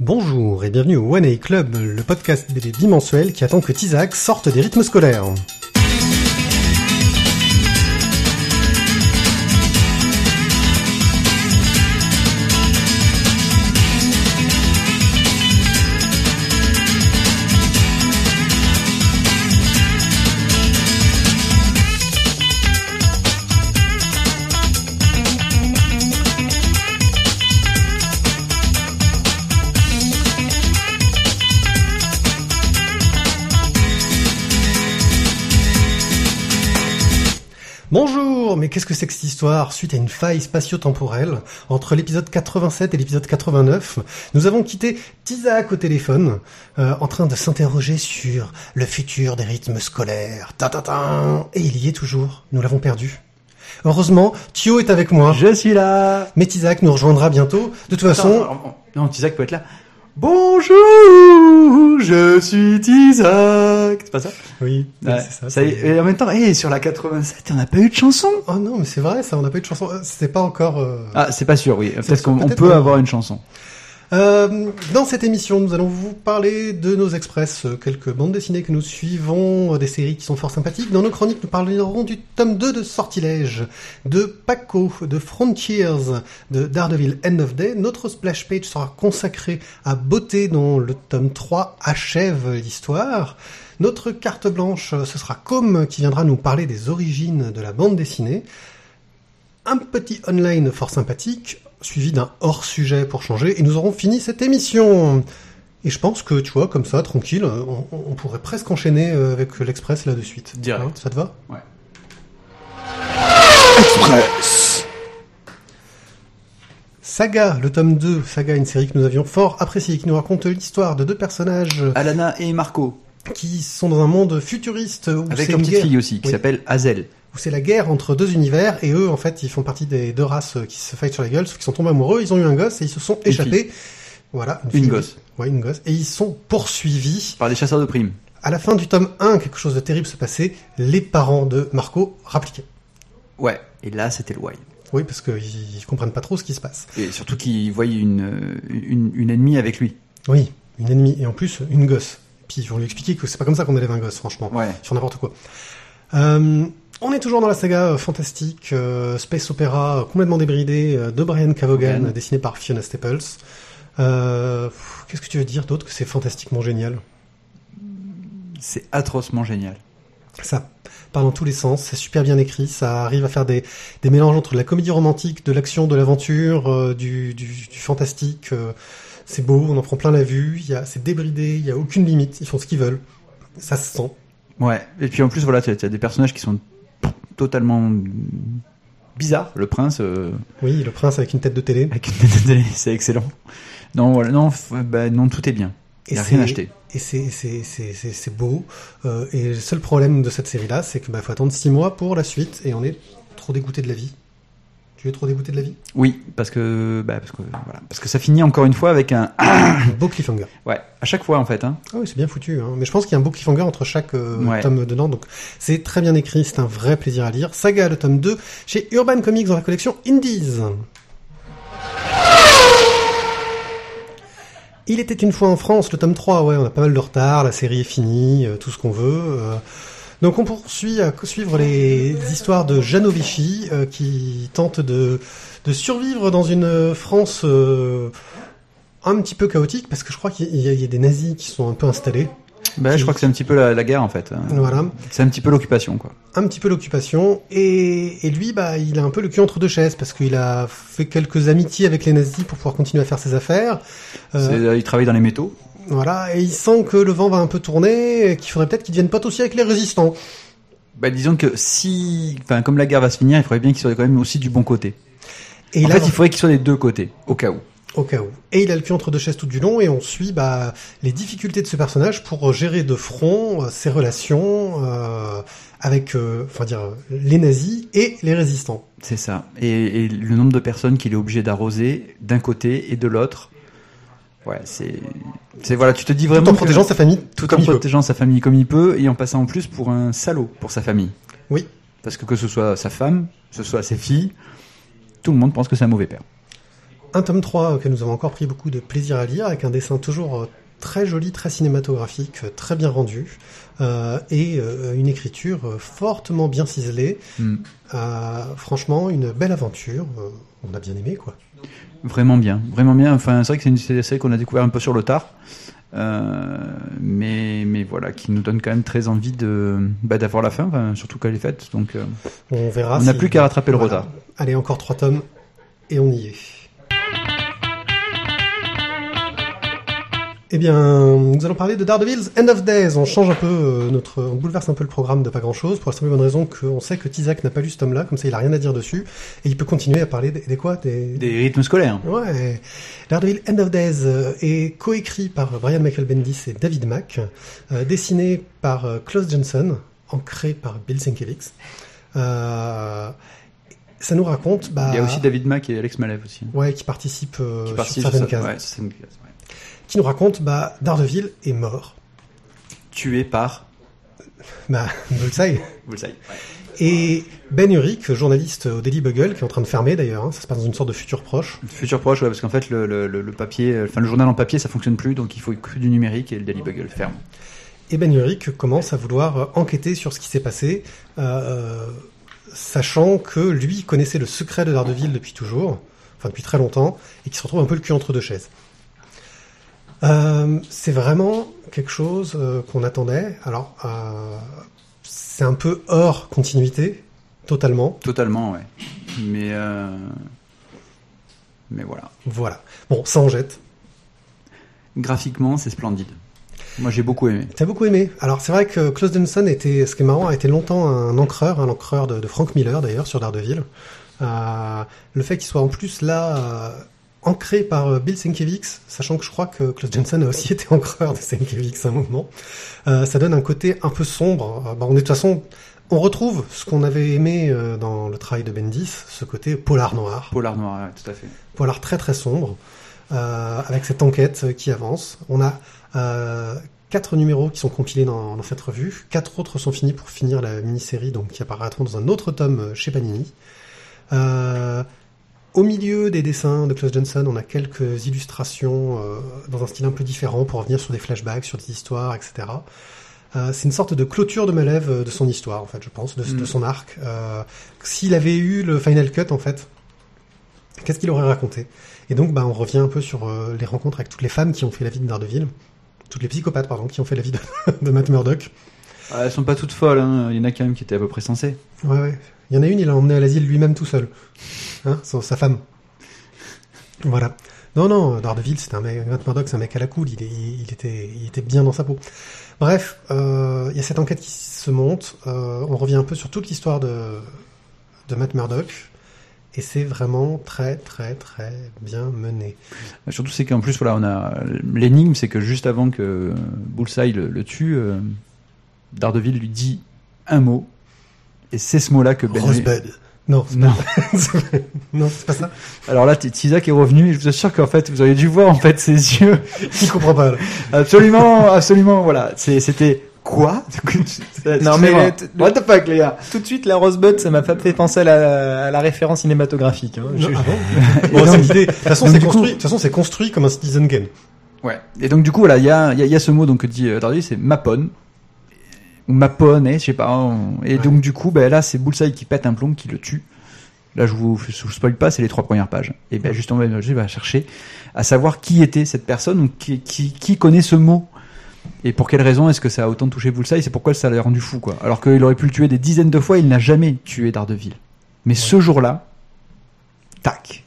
Bonjour et bienvenue au One A Club, le podcast BD bimensuel qui attend que Tizak sorte des rythmes scolaires. C'est que cette histoire Suite à une faille spatio-temporelle, entre l'épisode 87 et l'épisode 89, nous avons quitté Tizak au téléphone, euh, en train de s'interroger sur le futur des rythmes scolaires. Ta -ta -ta et il y est toujours, nous l'avons perdu. Heureusement, Thio est avec moi. Je suis là Mais Tizak nous rejoindra bientôt. De toute façon... Attends, non, Tizak peut être là. Bonjour, je suis Tizak. C'est pas ça Oui, Ouais, c'est ça. ça y est, c'est- et en même temps, hey, sur la 87, on n'a pas eu de chanson. Oh non, mais c'est vrai, ça, on n'a pas eu de chanson. Euh, C'était pas encore... euh, Ah, c'est pas sûr, oui. Peut-être qu'on on peut avoir une chanson. Euh, dans cette émission, nous allons vous parler de nos express, quelques bandes dessinées que nous suivons, des séries qui sont fort sympathiques. Dans nos chroniques, nous parlerons du tome 2 de Sortilège, de Paco, de Frontiers, de Daredevil End of Day. Notre splash page sera consacrée à Beauté, dont le tome 3 achève l'histoire. Notre carte blanche, ce sera Com qui viendra nous parler des origines de la bande dessinée un petit online fort sympathique, suivi d'un hors-sujet pour changer, et nous aurons fini cette émission. Et je pense que, tu vois, comme ça, tranquille, on, on pourrait presque enchaîner euh, avec l'Express là de suite. Direct. Hein, ça te va? Ouais. Saga, le tome 2, Saga, une série que nous avions fort appréciée, qui nous raconte l'histoire de deux personnages Alana et Marco, qui sont dans un monde futuriste où avec une petite guerre, fille aussi, qui Oui. s'appelle Hazel. Où c'est la guerre entre deux univers, et eux, en fait, ils font partie des deux races qui se fightent sur la gueule, sauf qu'ils sont tombés amoureux, ils ont eu un gosse, et ils se sont Une échappés. Voilà. Une fille. gosse. Ouais, une gosse. Et ils sont poursuivis. Par des chasseurs de primes. À la fin du tome 1, quelque chose de terrible se passait. Les parents de Marco rappliquaient. Ouais. Et là, c'était le why. Oui, parce qu'ils comprennent pas trop ce qui se passe. Et surtout qu'ils voyaient une, euh, une, une ennemie avec lui. Oui, une ennemie, et en plus, une gosse. Puis ils vont lui expliquer que c'est pas comme ça qu'on élève un gosse, franchement. Ouais. Sur n'importe quoi. Euh, on est toujours dans la saga euh, fantastique, euh, space opéra euh, complètement débridé euh, de Brian Cavogan, Cavogan. dessiné par Fiona Staples. Qu'est-ce que tu veux dire d'autre que c'est fantastiquement génial? C'est atrocement génial. Ça part dans tous les sens, c'est super bien écrit, ça arrive à faire des, des mélanges entre de la comédie romantique, de l'action, de l'aventure, du, du, du fantastique. c'est beau, on en prend plein la vue, c'est débridé, il y a aucune limite, ils font ce qu'ils veulent. Ça se sent. Ouais. Et puis en plus, voilà, tu as, des personnages qui sont totalement bizarres. Le prince, euh, Oui, le prince avec une tête de télé. avec une tête de télé, c'est excellent. Non, voilà, non, bah, non, tout est bien. Il n'y a rien acheté. Et c'est, beau. Euh, et le seul problème de cette série-là, c'est que bah, faut attendre six mois pour la suite, et on est trop dégoûté de la vie. Tu es trop dégoûté de la vie? Oui, parce que, bah, parce que, voilà, parce que ça finit encore une fois avec un, Un beau cliffhanger. ouais, à chaque fois en fait, hein. Ah oui, c'est bien foutu. Hein. Mais je pense qu'il y a un beau cliffhanger entre chaque euh, Ouais. tome dedans. Donc c'est très bien écrit, c'est un vrai plaisir à lire. Saga, le tome 2, chez Urban Comics dans la collection Indies. Il était une fois en France, le tome 3, ouais, on a pas mal de retard, la série est finie, euh, tout ce qu'on veut. euh. Donc on poursuit à suivre les histoires de Janovici euh, qui tente de, de survivre dans une France euh, un petit peu chaotique parce que je crois qu'il y, y a des nazis qui sont un peu installés. Bah, je crois que c'est un petit peu la, la guerre en fait. hein. Voilà, C'est un petit peu l'occupation quoi. un petit peu l'occupation et, et lui, bah, il a un peu le cul entre deux chaises parce qu'il a fait quelques amitiés avec les nazis pour pouvoir continuer à faire ses affaires. Euh, euh, il travaille dans les métaux. Voilà, et il sent que le vent va un peu tourner, et qu'il faudrait peut-être qu'il devienne pote aussi avec les résistants. Bah, disons que si, enfin, comme la guerre va se finir, il faudrait bien qu'il soit quand même aussi du bon côté. Et en là, fait, il faudrait qu'il soit des deux côtés, au cas où. au cas où. Et il a le cul entre deux chaises tout du long, et on suit bah, les difficultés de ce personnage pour gérer de front euh, ses relations euh, avec, euh, enfin dire, les nazis et les résistants. C'est ça. Et, et le nombre de personnes qu'il est obligé d'arroser d'un côté et de l'autre. Ouais, c'est, c'est voilà, tu te dis vraiment Tout en que- protégeant sa famille, tout en peut. protégeant sa famille comme il peut et en passant en plus pour un salaud pour sa famille. Oui. Parce que que ce soit sa femme, que ce soit ses filles, tout le monde pense que c'est un mauvais père. un tome 3 que nous avons encore pris beaucoup de plaisir à lire, avec un dessin toujours euh, très joli, très cinématographique, euh, très bien rendu, et euh, une écriture euh, fortement bien ciselée. Mm. Euh, franchement, une belle aventure. euh, on a bien aimé, quoi. Vraiment bien, vraiment bien. Enfin, c'est vrai que c'est une c'est une série qu'on a découvert un peu sur le tard, euh, mais mais voilà, qui nous donne quand même très envie de bah, d'avoir la fin, enfin, surtout qu'elle est faite. Donc, euh, On verra. on n'a si- plus qu'à rattraper le Voilà. retard. Allez, encore trois tomes, et on y est. Eh bien, nous allons parler de Daredevil's End of Days. On change un peu euh, notre, on bouleverse un peu le programme de pas grand chose pour la simple bonne raison qu'on sait que Tizak n'a pas lu ce tome-là, comme ça il a rien à dire dessus, et il peut continuer à parler des, des quoi, des, Des rythmes scolaires. Ouais. Daredevil End of Days euh, est coécrit par Brian Michael Bendis et David Mack, euh, dessiné par euh, Klaus Johnson, ancré par Bill Sienkiewicz. Euh, ça nous raconte, bah, Il y a aussi David Mack et Alex Malev aussi. ouais, qui sur participent certaines sur ça. cases, Ouais, c'est une case, ouais. Qui nous raconte, bah, Daredevil est mort. Tué par. Bah, Bullseye. Savez. Et Ben Urich, journaliste au Daily Bugle, qui est en train de fermer d'ailleurs, hein, ça se passe dans une sorte de futur proche. Futur proche, ouais, parce qu'en fait, le, le, le- papier, euh, enfin, le journal en papier, ça fonctionne plus, donc il faut que du numérique et le Daily Bugle ferme. Et Ben Urich commence à vouloir euh, enquêter sur ce qui s'est passé, euh, sachant que lui connaissait le secret de Daredevil depuis toujours, enfin depuis très longtemps, et qui se retrouve un peu le cul entre deux chaises. Euh, c'est vraiment quelque chose euh, qu'on attendait. Alors, euh, c'est un peu hors continuité, totalement. Totalement, ouais. Mais, euh... mais voilà. Voilà. Bon, ça en jette. Graphiquement, c'est splendide. Moi, j'ai beaucoup aimé. T'as beaucoup aimé. Alors c'est vrai que Klaus Denson était, ce qui est marrant, a été longtemps un encreur, un encreur de, de Frank Miller d'ailleurs sur Daredevil. Euh, le fait qu'il soit en plus là euh, ancré par euh, Bill Sienkiewicz, sachant que je crois que Klaus Jensen a aussi été encreur de Sienkiewicz à un moment, euh, ça donne un côté un peu sombre. Euh, bon, on est de toute façon, on retrouve ce qu'on avait aimé euh, dans le travail de Bendis, ce côté polar noir, Polar noir, ouais, tout à fait. polar très très sombre, euh, avec cette enquête qui avance. On a euh, quatre numéros qui sont compilés dans, dans cette revue, quatre autres sont finis pour finir la mini-série, donc qui apparaîtront dans un autre tome chez Panini. Euh, au milieu des dessins de Klaus Johnson, on a quelques illustrations euh, dans un style un peu différent pour revenir sur des flashbacks, sur des histoires, etc. Euh, c'est une sorte de clôture de Malev euh, de son histoire, en fait, je pense, de, Mm. de son arc. Euh, S'il avait eu le final cut, en fait, qu'est-ce qu'il aurait raconté? Et donc, bah, on revient un peu sur euh, les rencontres avec toutes les femmes qui ont fait la vie de Daredevil, toutes les psychopathes, pardon, qui ont fait la vie de, de Matt Murdock. Ah, elles sont pas toutes folles, hein. il y en a quand même qui étaient à peu près sensées. Ouais, ouais. Il y en a une, il l'a emmené à l'asile lui-même tout seul. Hein, sans sa femme. Voilà. Non, non, Daredevil, c'est un mec, Matt Murdock, c'est un mec à la cool, il, est- il, était, il était bien dans sa peau. Bref, euh, il y a cette enquête qui se monte, euh, on revient un peu sur toute l'histoire de, de Matt Murdock, et c'est vraiment très, très, très bien mené. Surtout, c'est qu'en plus, voilà, on a l'énigme, c'est que juste avant que Bullseye le, le tue, euh, Daredevil lui dit un mot, et c'est ce mot-là que Ben. Rosebud. Non, c'est Non. pas, non, c'est pas ça. Alors là, Tizak est revenu, et je vous assure qu'en fait, vous auriez dû voir en fait ses yeux. Il comprend pas. là. Absolument, absolument, voilà. C'est- C'était quoi? Non, mais what the fuck, les gars? Tout de suite, la Rosebud, ça m'a pas fait penser à la, à la référence cinématographique. hein. Je- Non, ah bon? Bon. De toute façon, c'est construit, de toute façon, c'est construit comme un Citizen Game. Ouais. Et donc du coup, voilà, il y a, y, a, y a ce mot donc que dit euh, Daredevil, c'est mapon ou mapone, je sais pas. on- Et Ouais. donc du coup, ben là, c'est Bullseye qui pète un plomb, qui le tue. Là, je vous, je vous spoil pas, c'est les trois premières pages. Et ben justement, Ben va chercher à savoir qui était cette personne, ou qui, qui, qui connaît ce mot. Et pour quelle raison est-ce que ça a autant touché Bullseye C'est pourquoi ça l'a rendu fou, quoi. Alors qu'il aurait pu le tuer des dizaines de fois, il n'a jamais tué Daredevil. Mais ce jour-là, tac.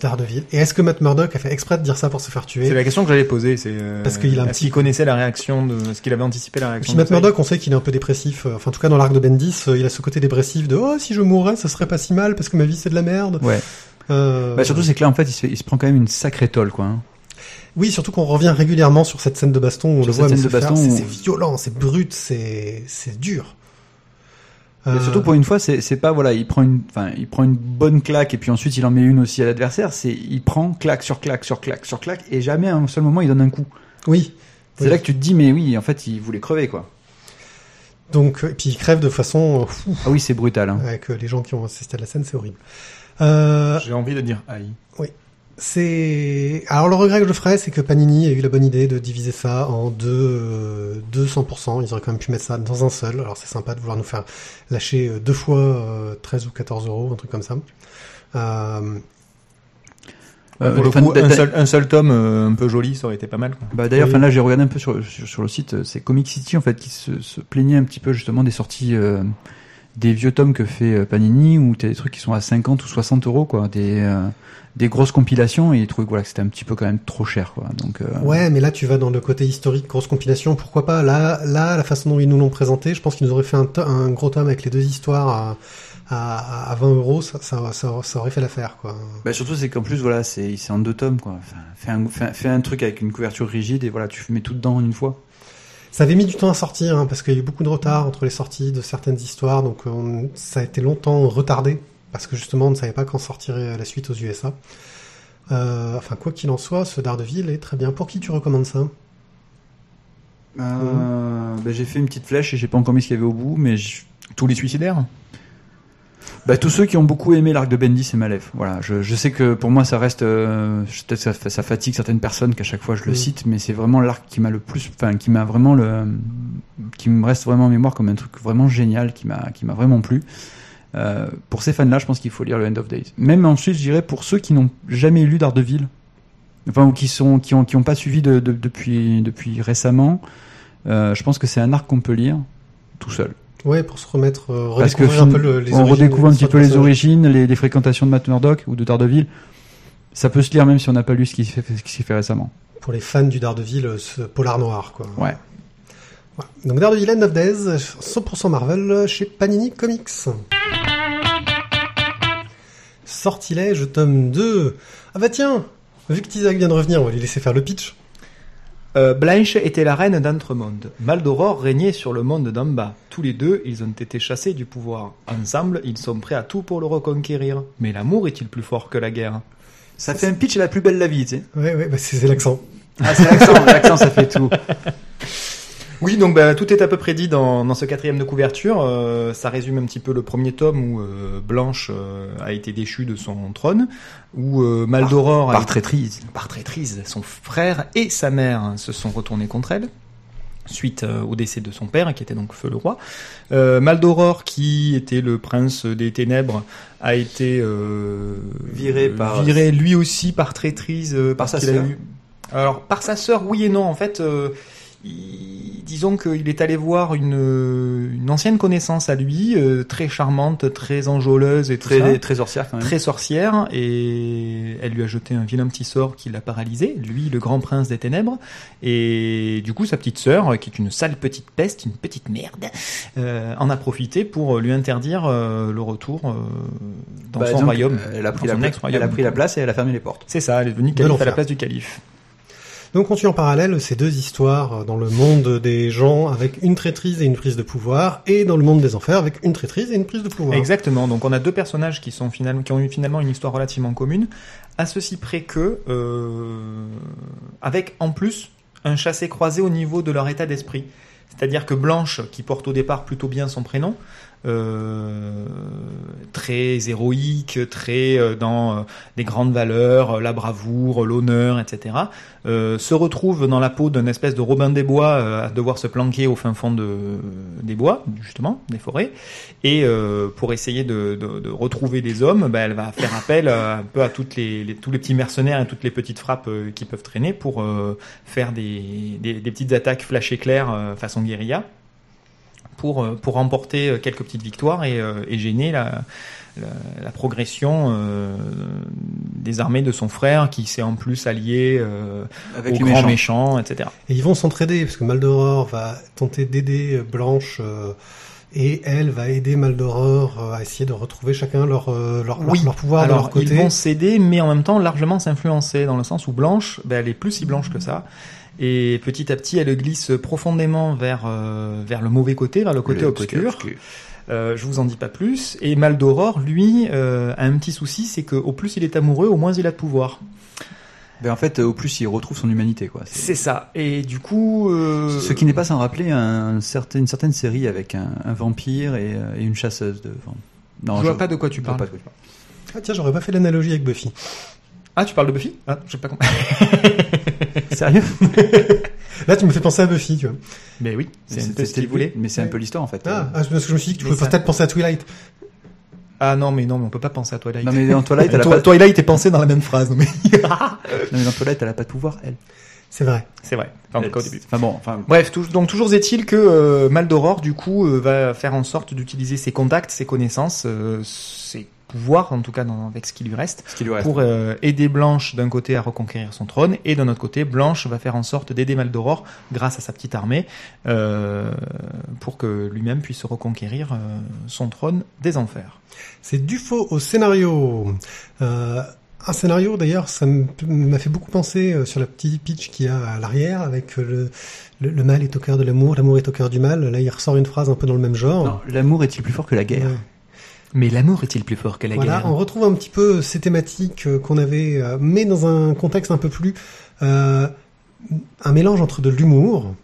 Daredevil. Et est-ce que Matt Murdock a fait exprès de dire ça pour se faire C'est tuer la question que j'allais poser. C'est euh, Parce qu'il a un est-ce petit- qu'il connaissait la réaction de, est-ce qu'il avait anticipé la réaction puis Matt Murdock, on sait qu'il est un peu dépressif. euh, Enfin, en tout cas, dans l'arc de Bendis, euh, il a ce côté dépressif de oh si je mourrais, ça serait pas si mal parce que ma vie c'est de la merde. Ouais. Euh, Bah, surtout, c'est que là, en fait, il se, fait- il se prend quand même une sacrée tolle, quoi. hein. Oui, surtout qu'on revient régulièrement sur cette scène de baston. où On Sur le cette voit mais c'est c'est violent, c'est brut, c'est c'est Et Euh, surtout pour une fois, c'est c'est pas voilà, il prend une, enfin, il prend une bonne claque et puis ensuite il en met une aussi à l'adversaire. C'est il prend claque sur claque sur claque sur claque et jamais à un seul moment il donne un coup. Oui. C'est Oui. là que tu te dis mais oui, en fait il voulait crever quoi. Donc, et puis il crève de façon euh, fou. Ah oui, c'est brutal. Hein. Avec euh, les gens qui ont assisté à la scène, c'est horrible. Euh, J'ai envie de dire aïe. C'est alors le regret que je ferais, c'est que Panini a eu la bonne idée de diviser ça en deux, euh, deux 100%. Ils auraient quand même pu mettre ça dans un seul. Alors c'est sympa de vouloir nous faire lâcher euh, deux fois euh, 13 ou 14 euros, un truc comme ça. Euh, Euh, Pour le coup, un seul, un seul tome euh, un peu joli, ça aurait été pas mal. quoi. Bah d'ailleurs, Oui. enfin là, j'ai regardé un peu sur, sur, sur le site, euh, c'est Comic City en fait qui se, se plaignait un petit peu justement des sorties euh, des vieux tomes que fait euh, Panini où t'as des trucs qui sont à 50 ou 60 euros quoi, des euh, des grosses compilations et ils trouvaient voilà que c'était un petit peu quand même trop cher quoi. Donc euh, Ouais, mais là tu vas dans le côté historique, grosse compilation, pourquoi pas. Là, là, la façon dont ils nous l'ont présenté, je pense qu'ils nous auraient fait un, gros tome avec les deux histoires à, à, à 20 euros, ça, ça, ça, ça aurait fait l'affaire, quoi. Bah surtout c'est qu'en plus voilà c'est c'est en deux tomes quoi. Enfin, fais un, fais, fais un truc avec une couverture rigide et voilà tu mets tout dedans en une fois. Ça avait mis du temps à sortir, hein, parce qu'il y a eu beaucoup de retard entre les sorties de certaines histoires, donc on- ça a été longtemps retardé, parce que justement on ne savait pas quand sortirait la suite aux USA. Euh, enfin, quoi qu'il en soit, ce Daredevil est très bien. Pour qui tu recommandes ça? Euh, bah, j'ai fait une petite flèche et j'ai pas encore mis ce qu'il y avait au bout mais Tous les suicidaires Bah, tous ceux qui ont beaucoup aimé l'arc de Bendis et Malef. Voilà, je, je sais que pour moi ça reste, euh, peut-être ça, ça fatigue certaines personnes qu'à chaque fois je le Mm. cite, mais c'est vraiment l'arc qui m'a le plus, enfin qui m'a vraiment le, qui me reste vraiment en mémoire comme un truc vraiment génial, qui m'a, qui m'a vraiment plu. Euh, pour ces fans-là, je pense qu'il faut lire le End of Days. Même ensuite, je dirais pour ceux qui n'ont jamais lu Daredevil, enfin ou qui sont, qui ont, qui ont pas suivi de, de- depuis, depuis récemment, euh, je pense que c'est un arc qu'on peut lire tout seul. Ouais, pour se remettre, euh, Parce que un peu le- les on redécouvre un petit peu les origines, les, les fréquentations de Matt Murdock ou de Daredevil. Ça peut se lire même si on n'a pas lu ce qui s'est fait, récemment. Pour les fans du Daredevil, euh, ce polar noir, quoi. Ouais. Voilà. Donc Daredevil End of Days, 100% Marvel chez Panini Comics. Sortilège, tome 2. Ah bah tiens, vu que Tizak vient de revenir, on va lui laisser faire le pitch. Euh, Blanche était la reine d'Entremonde. Maldoror régnait sur le monde d'en bas. Tous les deux, ils ont été chassés du pouvoir. Ensemble, ils sont prêts à tout pour le reconquérir. Mais l'amour est-il plus fort que la guerre? Ça fait un pitch la plus belle de la vie, tu sais. Ouais, ouais, bah c'est c'est l'accent. Ah, c'est l'accent, l'accent, ça fait tout. Oui, donc bah, tout est à peu près dit dans, dans ce quatrième de couverture. Euh, ça résume un petit peu le premier tome où euh, Blanche euh, a été déchue de son trône, où euh, Maldoror a Par été- traîtrise. par traîtrise, son frère et sa mère se sont retournés contre elle suite euh, au décès de son père, qui était donc Feu le roi. Euh, Maldoror, qui était le prince des ténèbres, a été euh, Viré par- viré lui aussi par traîtrise, euh, Par parce sa sœur. eu- Alors par sa sœur, oui et non. En fait, euh, il- disons qu'il est allé voir une, une ancienne connaissance à lui, euh, très charmante, très enjôleuse et tout ça Très, sorcière quand même. très sorcière et elle lui a jeté un vilain petit sort qui l'a paralysé, lui le grand prince des ténèbres et du coup sa petite sœur qui est une sale petite peste, une petite merde, euh, en a profité pour lui interdire euh, le retour euh, dans Bah, son donc, royaume. Elle a, pris la, son pla- ex-royaume. elle a pris la place et elle a fermé les portes. C'est ça, elle est devenue De calife à la place du calife. Donc on suit en parallèle ces deux histoires dans le monde des gens avec une traîtrise et une prise de pouvoir, et dans le monde des enfers avec une traîtrise et une prise de pouvoir. Exactement. Donc on a deux personnages qui qui ont eu finalement une histoire relativement commune, à ceci près que euh, avec en plus un chassé croisé au niveau de leur état d'esprit. C'est-à-dire que Blanche, qui porte au départ plutôt bien son prénom, euh, très héroïque, très euh, dans euh, des grandes valeurs, euh, la bravoure, l'honneur, etc., euh, se retrouve dans la peau d'un espèce de Robin des Bois à devoir se planquer au fin fond de, des bois, justement, des forêts, et pour essayer de, de- de retrouver des hommes, bah, elle va faire appel un peu à toutes les, les- tous les petits mercenaires et toutes les petites frappes qui peuvent traîner pour faire des, des, des petites attaques flash éclair façon guérilla pour, euh, pour remporter euh, quelques petites victoires et, euh, et gêner la, la, la progression euh, des armées de son frère qui s'est en plus allié euh, Avec aux les grands méchants. méchants, etc. Et ils vont s'entraider, parce que Maldoror va tenter d'aider Blanche, euh, et elle va aider Maldoror euh, à essayer de retrouver chacun leur, euh, leur, leur- Oui. leur pouvoir de leur Alors, côté. ils vont s'aider, mais en même temps largement s'influencer, dans le sens où Blanche, ben, elle est plus si blanche que ça. Et petit à petit, elle glisse profondément vers, euh, vers le mauvais côté, vers le côté Le obscur. Euh, je vous en dis pas plus. Et Maldoror, lui, euh, a un petit souci, c'est qu'au plus il est amoureux, au moins il a de pouvoir. Ben, en fait, au plus, il retrouve son humanité, quoi. C'est- ça. Et du coup... Euh... Ce qui n'est pas sans rappeler un certain- une certaine série avec un, un vampire et, euh, et une chasseuse de. enfin, non, Je vois pas de quoi tu je vois parles. pas de quoi tu parles. Ah tiens, j'aurais pas fait l'analogie avec Buffy. Ah, tu parles de Buffy? Ah, je sais pas compris. Sérieux? Là, tu me fais penser à Buffy, tu vois. Mais oui, c'est ce qu'il voulait. Mais c'est un peu l'histoire en fait. Ah, ah, parce que je me suis dit que tu pouvais peut-être penser à Twilight. Ah non, mais non, mais on peut pas penser à Twilight. Non mais dans Twilight, elle a Toi- pas. Twilight est pensé dans la même phrase, non mais Non, mais dans Twilight, elle a pas de pouvoir, elle. C'est vrai. c'est vrai. Enfin, en tout cas, au début. Enfin bon, enfin. Bref, tou- donc toujours est-il que euh, Maldoror, du coup, euh, va faire en sorte d'utiliser ses contacts, ses connaissances, euh, ses pouvoirs, en tout cas dans, avec ce qui lui reste, Ce qui lui reste. pour euh, aider Blanche d'un côté à reconquérir son trône, et d'un autre côté, Blanche va faire en sorte d'aider Maldoror grâce à sa petite armée, euh, pour que lui-même puisse reconquérir euh, son trône des enfers. C'est du faux au scénario. Euh, un scénario, d'ailleurs, ça m'a fait beaucoup penser euh, sur la petite pitch qu'il y a à l'arrière avec le, le, le mal est au cœur de l'amour, l'amour est au cœur du mal. Là, il ressort une phrase un peu dans le même genre. L'amour est-il plus fort que la guerre? Ouais. Mais l'amour est-il plus fort que la Voilà, guerre on retrouve un petit peu ces thématiques euh, qu'on avait, euh, mais dans un contexte un peu plus euh, un mélange entre de l'humour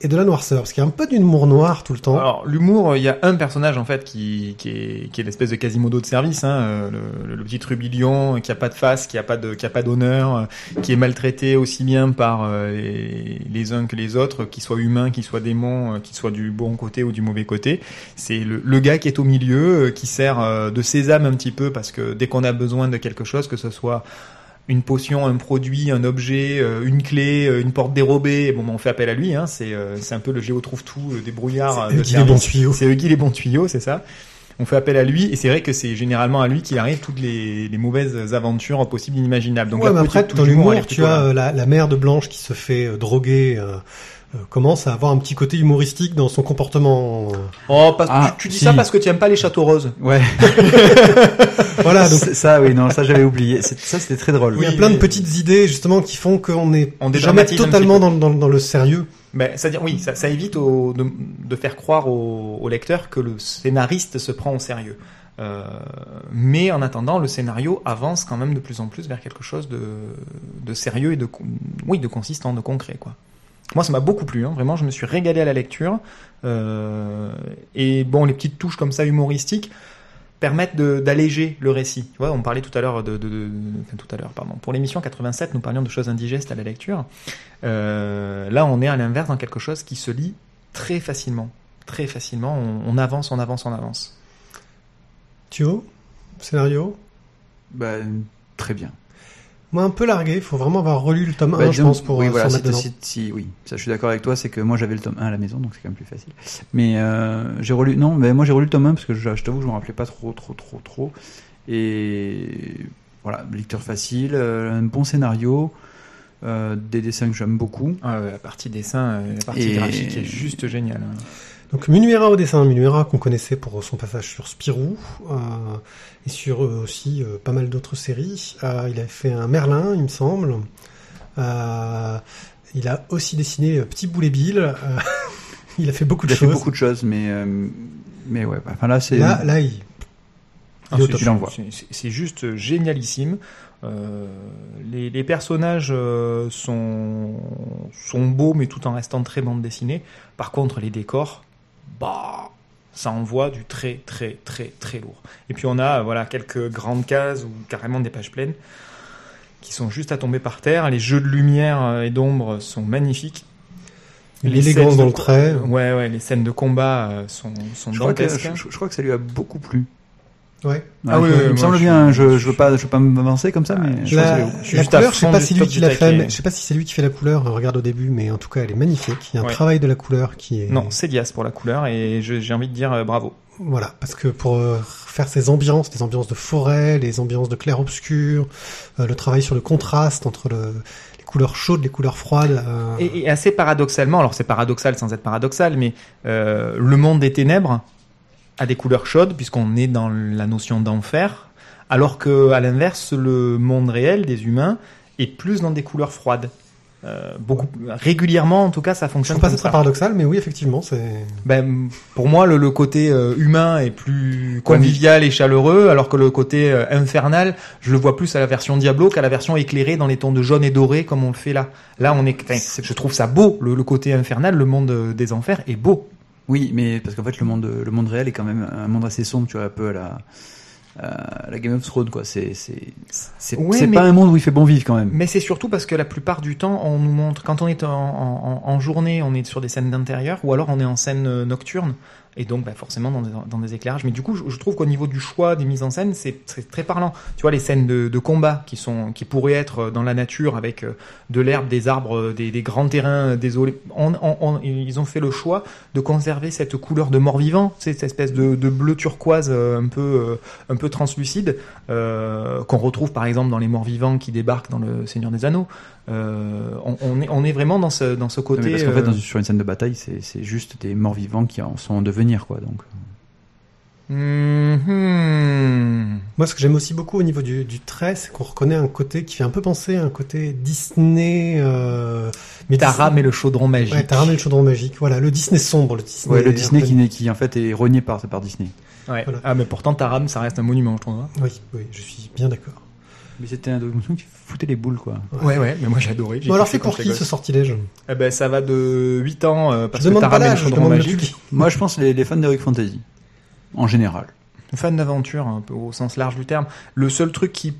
et de la noirceur, parce qu'il y a un peu d'humour noir tout le temps. Alors l'humour, il y a un personnage en fait qui, qui est, qui est l'espèce de Quasimodo de service, hein, euh, le, le petit rubillon qui a pas de face, qui a pas de, qui a pas d'honneur, euh, qui est maltraité aussi bien par euh, les, les uns que les autres, qu'ils soient humains, qu'ils soient démons, euh, qu'ils soient du bon côté ou du mauvais côté. C'est le, le gars qui est au milieu, euh, qui sert euh, de sésame un petit peu parce que dès qu'on a besoin de quelque chose, que ce soit une potion, un produit, un objet, euh, une clé, euh, une porte dérobée, bon, ben, on fait appel à lui. Hein, c'est euh, c'est un peu le géo trouve tout des brouillards. C'est les bons tuyaux. C'est les bons tuyaux, c'est ça. On fait appel à lui et c'est vrai que c'est généralement à lui qu'il arrive toutes les, les mauvaises aventures possibles et inimaginables. Donc ouais, mais après, dans l'humour, tu as la, la mère de Blanche qui se fait droguer, euh, euh, commence à avoir un petit côté humoristique dans son comportement. Oh, parce- Ah, tu, tu dis si. ça parce que tu aimes pas les châteaux roses. Ouais. voilà, donc ça, oui, non, ça j'avais oublié. C'est- Ça, c'était très drôle. il y a plein de mais- petites idées justement qui font qu'on n'est On jamais totalement dans, dans, dans le sérieux. Ben, c'est-à-dire, oui, ça, ça évite au- de, de faire croire au, au lecteur que le scénariste se prend au sérieux. Euh, mais en attendant, le scénario avance quand même de plus en plus vers quelque chose de, de sérieux et de, oui, de consistant, de concret, quoi. Moi, ça m'a beaucoup plu. Hein. Vraiment, je me suis régalé à la lecture. Euh, et bon, les petites touches comme ça humoristiques permettent de- d'alléger le récit. Tu vois, on parlait tout à l'heure de, de, de- enfin, tout à l'heure, pardon. Pour l'émission 87, nous parlions de choses indigestes à la lecture. Euh, là, on est à l'inverse dans quelque chose qui se lit très facilement, très facilement. On, on avance, on avance, on avance. Thio, scénario? Bah, très bien. Moi, un peu largué. Il faut vraiment avoir relu le tome 1, Bah, je pense, pour oui, euh, voilà, s'en mettre si, dedans. si, si- oui, ça je suis d'accord avec toi, c'est que moi j'avais le tome 1 à la maison, donc c'est quand même plus facile. Mais euh, j'ai relu, non, mais moi j'ai relu le tome 1 parce que je, je t'avoue, je me rappelais pas trop, trop, trop, trop. Et voilà, lecteur facile, euh, un bon scénario, euh, des dessins que j'aime beaucoup. Ah ouais, la partie dessin, la partie Et- graphique est juste géniale. Donc Munuera au dessin, Munuera qu'on connaissait pour son passage sur Spirou euh, et sur euh, aussi euh, pas mal d'autres séries. Euh, il a fait un Merlin, il me semble. Euh, il a aussi dessiné euh, Petit Boulet Bill. Euh, il a fait beaucoup Il de a fait choses. beaucoup de choses, mais euh, mais ouais, enfin là c'est Là, là, il, Ah, Il. Il C'est juste génialissime. Euh, les, les personnages euh, sont, sont beaux, mais tout en restant très bande dessinée. Par contre, les décors, bah, ça envoie du très, très, très, très lourd. Et puis on a voilà quelques grandes cases ou carrément des pages pleines qui sont juste à tomber par terre. Les jeux de lumière euh, et d'ombre sont magnifiques. Les l'élégance scènes dans le trait. Ouais, ouais, les scènes de combat euh, sont, sont je crois, que, je crois que ça lui a beaucoup plu. Ouais. Ah oui, il me semble je bien, suis- je, je veux pas, je veux pas m'avancer comme ça, mais je La, je suis la juste à couleur, je sais pas si lui qui l'a fait, mais je sais pas si c'est lui qui fait la couleur. Regarde au début, mais en tout cas, elle est magnifique. Il y a un Ouais. travail de la couleur qui est. Non, c'est Diaz pour la couleur et j'ai envie de dire euh, bravo. Voilà, parce que pour euh, faire ces ambiances, les ambiances de forêt, les ambiances de clair-obscur, euh, le travail sur le contraste entre le, les couleurs chaudes, les couleurs froides. euh, Et, et assez paradoxalement, alors c'est paradoxal sans être paradoxal, mais euh, le monde des ténèbres a des couleurs chaudes puisqu'on est dans la notion d'enfer, alors que à l'inverse, le monde réel des humains est plus dans des couleurs froides. Euh, beaucoup régulièrement, en tout cas, ça je fonctionne trouve pas ça très paradoxal, mais oui, effectivement, c'est. Ben, pour moi, le, le côté euh, humain est plus convivial et chaleureux, alors que le côté euh, infernal, je le vois plus à la version Diablo qu'à la version éclairée dans les tons de jaune et doré comme on le fait là. Là, on est, enfin, je trouve ça beau, le, le côté infernal, le monde euh, des enfers est beau. Oui, mais parce qu'en fait le monde, le monde réel est quand même un monde assez sombre, tu vois, un peu à la, euh, la Game of Thrones, quoi. C'est c'est c'est Ouais, c'est mais- pas un monde où il fait bon vivre quand même. Mais c'est surtout parce que la plupart du temps, on nous montre, quand on est en, en- en journée, on est sur des scènes d'intérieur, ou alors on est en scène nocturne, et donc bah, forcément dans des, éclairages. Mais du coup, je, trouve qu'au niveau du choix des mises en scène, c'est très parlant. Tu vois, les scènes de, combat qui sont, qui pourraient être dans la nature avec euh, de l'herbe, des arbres, euh, des, grands terrains, euh, désolé, on, ils ont fait le choix de conserver cette couleur de mort-vivant, cette espèce de, bleu turquoise un peu, un peu translucide qu'on retrouve par exemple dans les morts vivants qui débarquent dans le Seigneur des Anneaux. Euh, on, on est, on est vraiment dans ce, dans ce Non, côté. parce qu'en fait, euh, dans- sur une scène de bataille, c'est c'est juste des morts vivants qui en sont en devenir, quoi. Donc. mhm. Moi, ce que j'aime aussi beaucoup au niveau du, du trait, c'est qu'on reconnaît un côté qui fait un peu penser à un côté Disney. Euh, mais Taram Disney- et le chaudron magique. Ouais, Taram et le chaudron magique. Voilà, le Disney sombre, le Disney. Ouais, le Disney qui, en fait est renié par par Disney. Ouais. Voilà. Ah, mais pourtant, Taram, ça reste un monument, je trouve. hein. Oui, oui, je suis bien d'accord. Mais c'était un document qui foutait les boules, quoi. Ouais, ouais, mais moi j'ai adoré. Bon, alors c'est pour qui ce sortilège Eh ben, ça va de 8 ans, euh, parce Je que demande pas Taram et le chaudron magique. Moi, je pense les, les fans d'Heroic Fantasy, en général. Fan d'aventure, un peu au sens large du terme. Le seul truc qui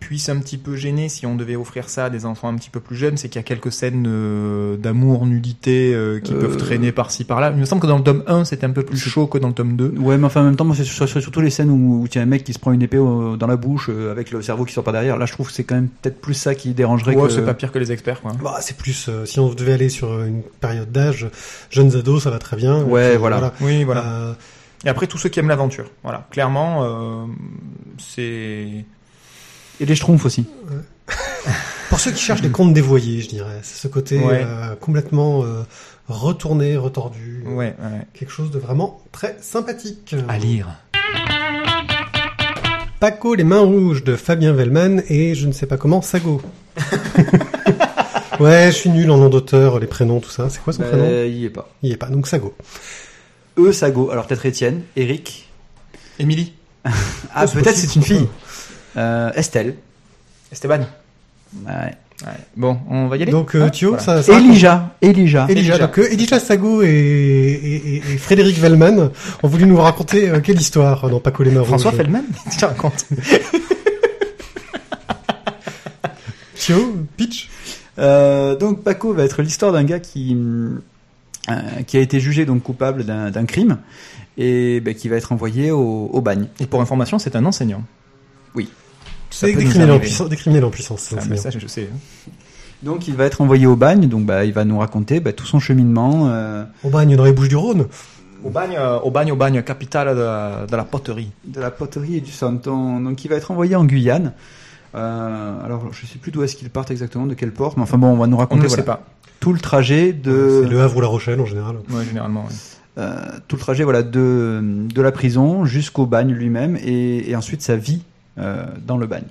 puisse un petit peu gêner si on devait offrir ça à des enfants un petit peu plus jeunes, c'est qu'il y a quelques scènes euh, d'amour, nudité euh, qui Euh. peuvent traîner par-ci par-là. Il me semble que dans le tome 1, c'était un peu plus chaud que dans le tome 2. Ouais, mais enfin, en même temps, moi, c'est sur- sur- surtout les scènes où il y a un mec qui se prend une épée au- dans la bouche euh, avec le cerveau qui sort par derrière. Là, je trouve que c'est quand même peut-être plus ça qui dérangerait Ouais, que. c'est pas pire que les experts, quoi. Bah, c'est plus, euh, si on devait aller sur une période d'âge, jeunes ados, ça va très bien. Ouais, puis, voilà. Oui, voilà. Euh, Et après, tous ceux qui aiment l'aventure. Voilà. Clairement, euh, c'est... Et les schtroumpfs aussi. pour ceux qui cherchent des contes dévoyés, je dirais, c'est ce côté Ouais. euh, complètement euh, retourné, retordu, euh, Ouais, ouais. quelque chose de vraiment très sympathique. À lire. Paco les mains rouges de Fabien Vellman et je ne sais pas comment Sago. ouais, je suis nul en nom d'auteur, les prénoms, tout ça. C'est quoi son prénom? Bah, il y est pas. Il y est pas. Donc Sago. Eux, Sago. Alors peut-être Étienne, Eric. Émilie. Ah, peut-être c'est une fille. Euh, Estelle. Esteban. Ouais. Ouais. Bon, on va y aller Donc euh, Hein Thio, Voilà. ça, ça Elijah. Elijah. Elijah. Elijah. Donc euh, Elijah Sago et, et, et- et Frédéric Vellman ont voulu nous raconter euh, quelle histoire euh, dans Paco les mains François. Feldman Tu te racontes Thio, pitch. Euh, donc Paco va être l'histoire d'un gars qui qui a été jugé donc coupable d'un crime et ben, qui va être envoyé au, au bagne. Et pour information, c'est un enseignant. Oui. C'est des criminels en puissance. Des criminels en puissance. c'est Ah, ça, je sais. hein. Donc il va être envoyé au bagne, donc bah, il va nous raconter bah, tout son cheminement. euh, Au bagne dans les Bouches du Rhône. Au bagne, euh, au bagne, au bagne, capitale de la, de la poterie. de la poterie et du santon. Donc il va être envoyé en Guyane. Euh, alors je sais plus d'où est-ce qu'il part exactement, de quel port, mais enfin bon, on va nous On ne raconter voilà, sait pas. tout le trajet de C'est le Havre ou La Rochelle en général. Ouais, généralement. ouais. euh, tout le trajet voilà de de la prison jusqu'au bagne lui-même et, et ensuite sa vie dans le bagne.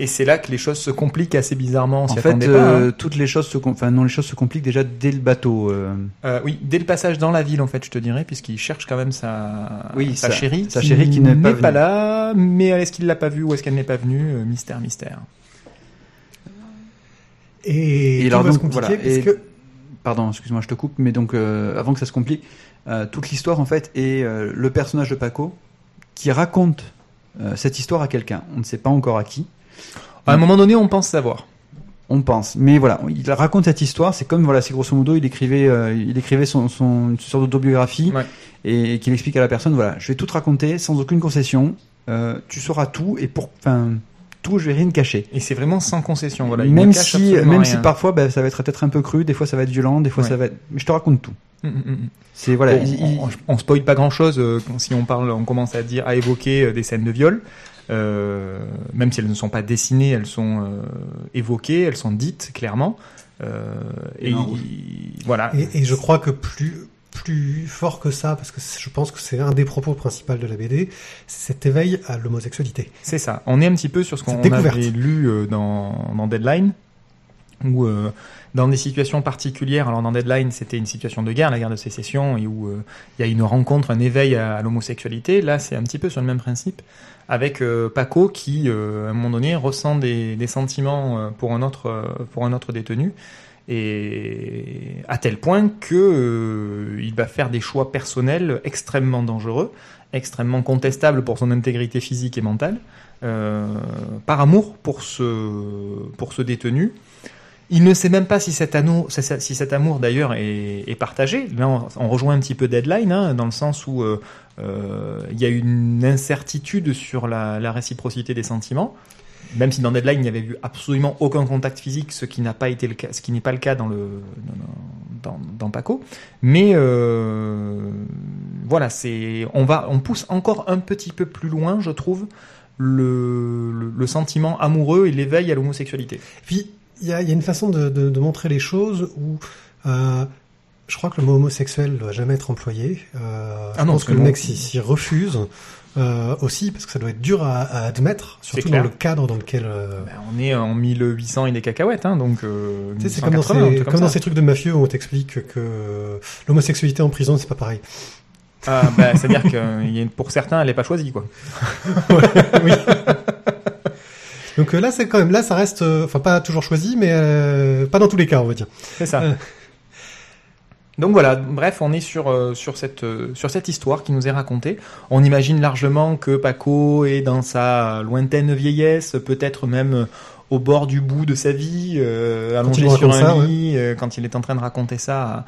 Et c'est là que les choses se compliquent assez bizarrement. En fait, pas, euh, hein. toutes les choses se enfin non les choses se compliquent déjà dès le bateau. euh. Euh, oui, dès le passage dans la ville, en fait, je te dirais, puisqu'il cherche quand même sa, Oui, sa sa- chérie, sa chérie qui n'est pas là, mais est-ce qu'il l'a pas vue ou est-ce qu'elle n'est pas venue Euh, Mystère, mystère. Et, Et tout alors va se donc, compliquer voilà, parce et- que Pardon, excuse-moi, je te coupe, mais donc euh, avant que ça se complique, euh, toute l'histoire en fait est euh, le personnage de Paco qui raconte euh, cette histoire à quelqu'un. On ne sait pas encore à qui. À un moment donné, on pense savoir. On pense, mais voilà, il raconte cette histoire. C'est comme voilà, c'est grosso modo, il écrivait, euh, il écrivait son, son une sorte d'autobiographie Ouais. et qu'il explique à la personne, voilà, je vais tout te raconter sans aucune concession. Euh, tu sauras tout et pour, enfin, tout, je vais rien te cacher. Et c'est vraiment sans concession. Voilà, il même si, même rien. si parfois, ben, ça va être peut-être un peu cru, des fois ça va être violent, des fois Ouais. ça va être, mais je te raconte tout. Mm, mm, mm. C'est voilà, on, il- il- on, on spoil pas grand chose si on parle, on commence à dire, à évoquer euh, des scènes de viol. Euh, même si elles ne sont pas dessinées, elles sont euh, évoquées, elles sont dites clairement. Euh, et Non, il- voilà. Et, et je crois que plus plus fort que ça, parce que je pense que c'est un des propos principaux de la BD, cet éveil à l'homosexualité. C'est ça. On est un petit peu sur ce qu'on avait lu euh, dans, dans Deadline, où euh, dans des situations particulières, alors dans Deadline c'était une situation de guerre, la guerre de sécession, et où euh, il y a une rencontre, un éveil à, à l'homosexualité. Là c'est un petit peu sur le même principe, avec euh, Paco qui, à un moment donné, ressent des, des sentiments pour un autre, pour un autre détenu. Et à tel point que euh, il va faire des choix personnels extrêmement dangereux, extrêmement contestables pour son intégrité physique et mentale, euh, par amour pour ce pour ce détenu. Il ne sait même pas si cet, amour, d'ailleurs est, partagé. Là, on, rejoint un petit peu Deadline, hein, dans le sens où euh, il y a une incertitude sur la, réciprocité des sentiments. Même si dans Deadline il n'y avait eu absolument aucun contact physique, ce qui n'a pas été le cas, ce qui n'est pas le cas dans le dans, dans Paco. Mais euh, voilà, c'est on va on pousse encore un petit peu plus loin, je trouve, le, le, le sentiment amoureux et l'éveil à l'homosexualité. Puis il y a, y a, une façon de, de, de, montrer les choses où euh, je crois que le mot homosexuel ne doit jamais être employé. Euh, ah je non, pense que le mec s'y refuse. Euh, aussi parce que ça doit être dur à, à admettre, surtout dans le cadre dans lequel. Euh... Ben, on est en 1800 et des cacahuètes, hein, donc. Euh, c'est comme, dans ces, comme, comme dans ces trucs de mafieux où on t'explique que l'homosexualité en prison c'est pas pareil. Ah, bah, c'est-à-dire que pour certains, elle n'est pas choisie, quoi. oui. Donc là, c'est quand même là, ça reste, enfin pas toujours choisi, mais euh, pas dans tous les cas, on va dire. C'est ça. Euh. Donc voilà, bref, on est sur euh, sur cette euh, sur cette histoire qui nous est racontée. On imagine largement que Paco est dans sa lointaine vieillesse, peut-être même au bord du bout de sa vie, euh, allongé sur un ça, lit, ouais. quand il est en train de raconter ça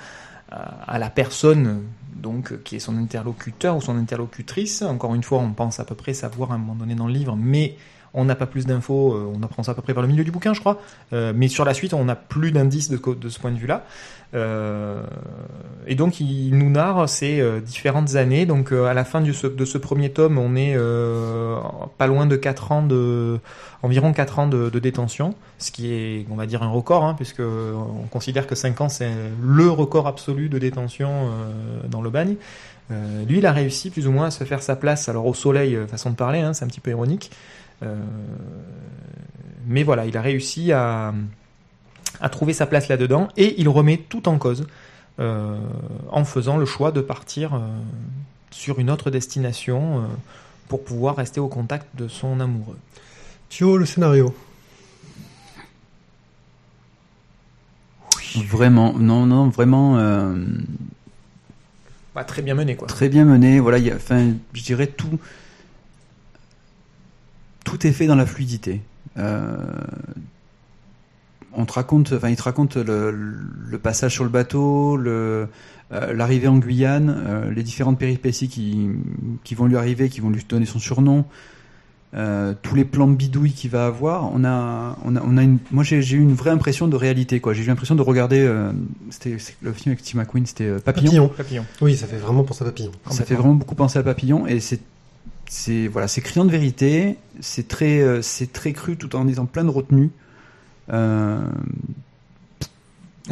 à, à, à, la personne donc qui est son interlocuteur ou son interlocutrice. Encore une fois, on pense à peu près savoir à un moment donné dans le livre, mais on n'a pas plus d'infos, euh, on apprend ça à peu près vers le milieu du bouquin, je crois. Euh, mais sur la suite, on n'a plus d'indices de, de, ce point de vue-là. Euh, et donc, il nous narre ces euh, différentes années. Donc, euh, à la fin du, de ce premier tome, on est pas loin de 4 ans de, environ 4 ans de, de, détention, ce qui est, on va dire, un record, hein, puisque on considère que 5 ans, c'est le record absolu de détention dans le bagne. lui, il a réussi plus ou moins à se faire sa place, alors au soleil, façon de parler, hein, c'est un petit peu ironique. Euh, mais voilà, il a réussi à, à trouver sa place là-dedans et il remet tout en cause euh, en faisant le choix de partir euh, sur une autre destination pour pouvoir rester au contact de son amoureux. Thio, le scénario Vraiment, non, non, vraiment. Euh... Bah, très bien mené, quoi. Très bien mené, voilà, y a, enfin, je dirais tout tout est fait dans la fluidité. On te raconte, enfin, il te raconte le, le passage sur le bateau, le, euh, l'arrivée en Guyane, euh, les différentes péripéties qui, qui vont lui arriver, qui vont lui donner son surnom, euh, tous les plans bidouilles qu'il va avoir. On a, on a, on a une, moi j'ai, j'ai eu une vraie impression de réalité, quoi. J'ai eu l'impression de regarder, euh, c'était le film avec Steve McQueen, c'était Papillon. Papillon. Papillon. Oui, ça fait vraiment penser à Papillon. Ça fait vraiment beaucoup penser à Papillon, et c'est c'est voilà, c'est criant de vérité, c'est très, euh, c'est très cru tout en étant plein de retenue. Euh...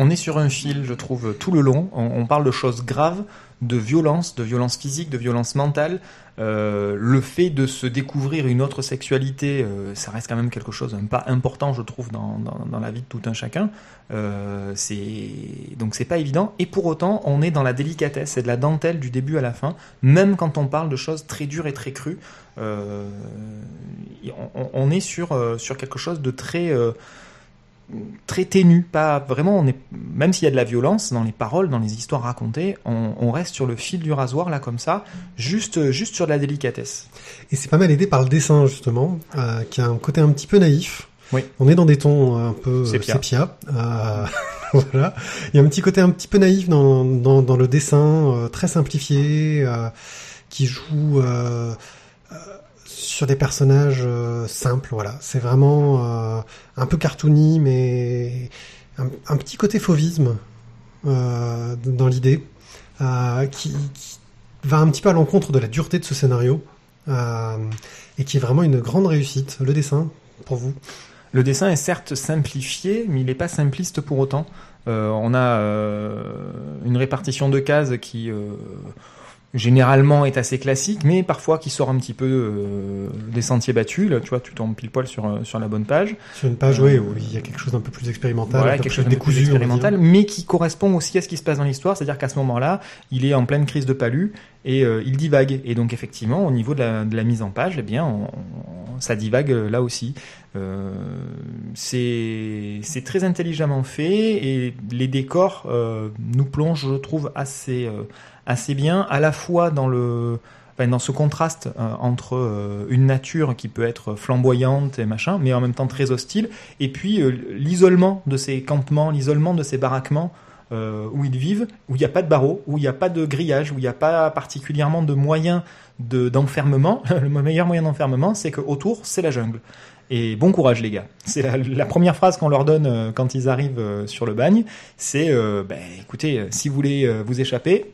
On est sur un fil, je trouve, tout le long. On, parle de choses graves, de violence, de violence physique, de violence mentale. Euh, le fait de se découvrir une autre sexualité, euh, ça reste quand même quelque chose, un pas important, je trouve, dans, dans, la vie de tout un chacun. Euh, donc c'est pas évident. Et pour autant, on est dans la délicatesse et de la dentelle du début à la fin, même quand on parle de choses très dures et très crues. On, on, est sur sur quelque chose de très très ténu, pas vraiment. On est même s'il y a de la violence dans les paroles, dans les histoires racontées, on, on, reste sur le fil du rasoir là comme ça, juste juste sur de la délicatesse. Et c'est pas mal aidé par le dessin justement, euh, qui a un côté un petit peu naïf. Oui. On est dans des tons un peu sépia. sépia. Euh, voilà. Il y a un petit côté un petit peu naïf dans dans, dans le dessin, euh, très simplifié, euh, qui joue euh, sur des personnages euh, simples. Voilà, c'est vraiment euh, un peu cartoony, mais un, petit côté fauvisme euh, dans l'idée, qui, qui, va un petit peu à l'encontre de la dureté de ce scénario et qui est vraiment une grande réussite. Le dessin, pour vous? Le dessin est certes simplifié, mais il n'est pas simpliste pour autant. on a une répartition de cases qui généralement est assez classique, mais parfois qui sort un petit peu euh, des sentiers battus. Là, tu vois, tu tombes pile poil sur, euh, sur la bonne page. Sur une page, oui, où il y a quelque chose d'un peu plus expérimental, Voilà, quelque chose plus décousu, expérimental, mais qui correspond aussi à ce qui se passe dans l'histoire. C'est-à-dire qu'à ce moment-là, il est en pleine crise de palu et euh, il divague. Et donc, effectivement, au niveau de la, de la mise en page, eh bien, on- on- ça divague euh, là aussi. Euh, c'est c'est très intelligemment fait et les décors euh, nous plongent, je trouve, assez euh, assez bien, à la fois dans le dans ce contraste euh, entre euh, une nature qui peut être flamboyante et machin, mais en même temps très hostile, et puis euh, l'isolement de ces campements, l'isolement de ces baraquements où ils vivent, où il n'y a pas de barreaux, où il n'y a pas de grillage, où il n'y a pas particulièrement de moyens de- d'enfermement. le meilleur moyen d'enfermement, c'est que autour, c'est la jungle. Et bon courage les gars. C'est la, première phrase qu'on leur donne quand ils arrivent sur le bagne. C'est, ben, écoutez, si vous voulez vous échapper,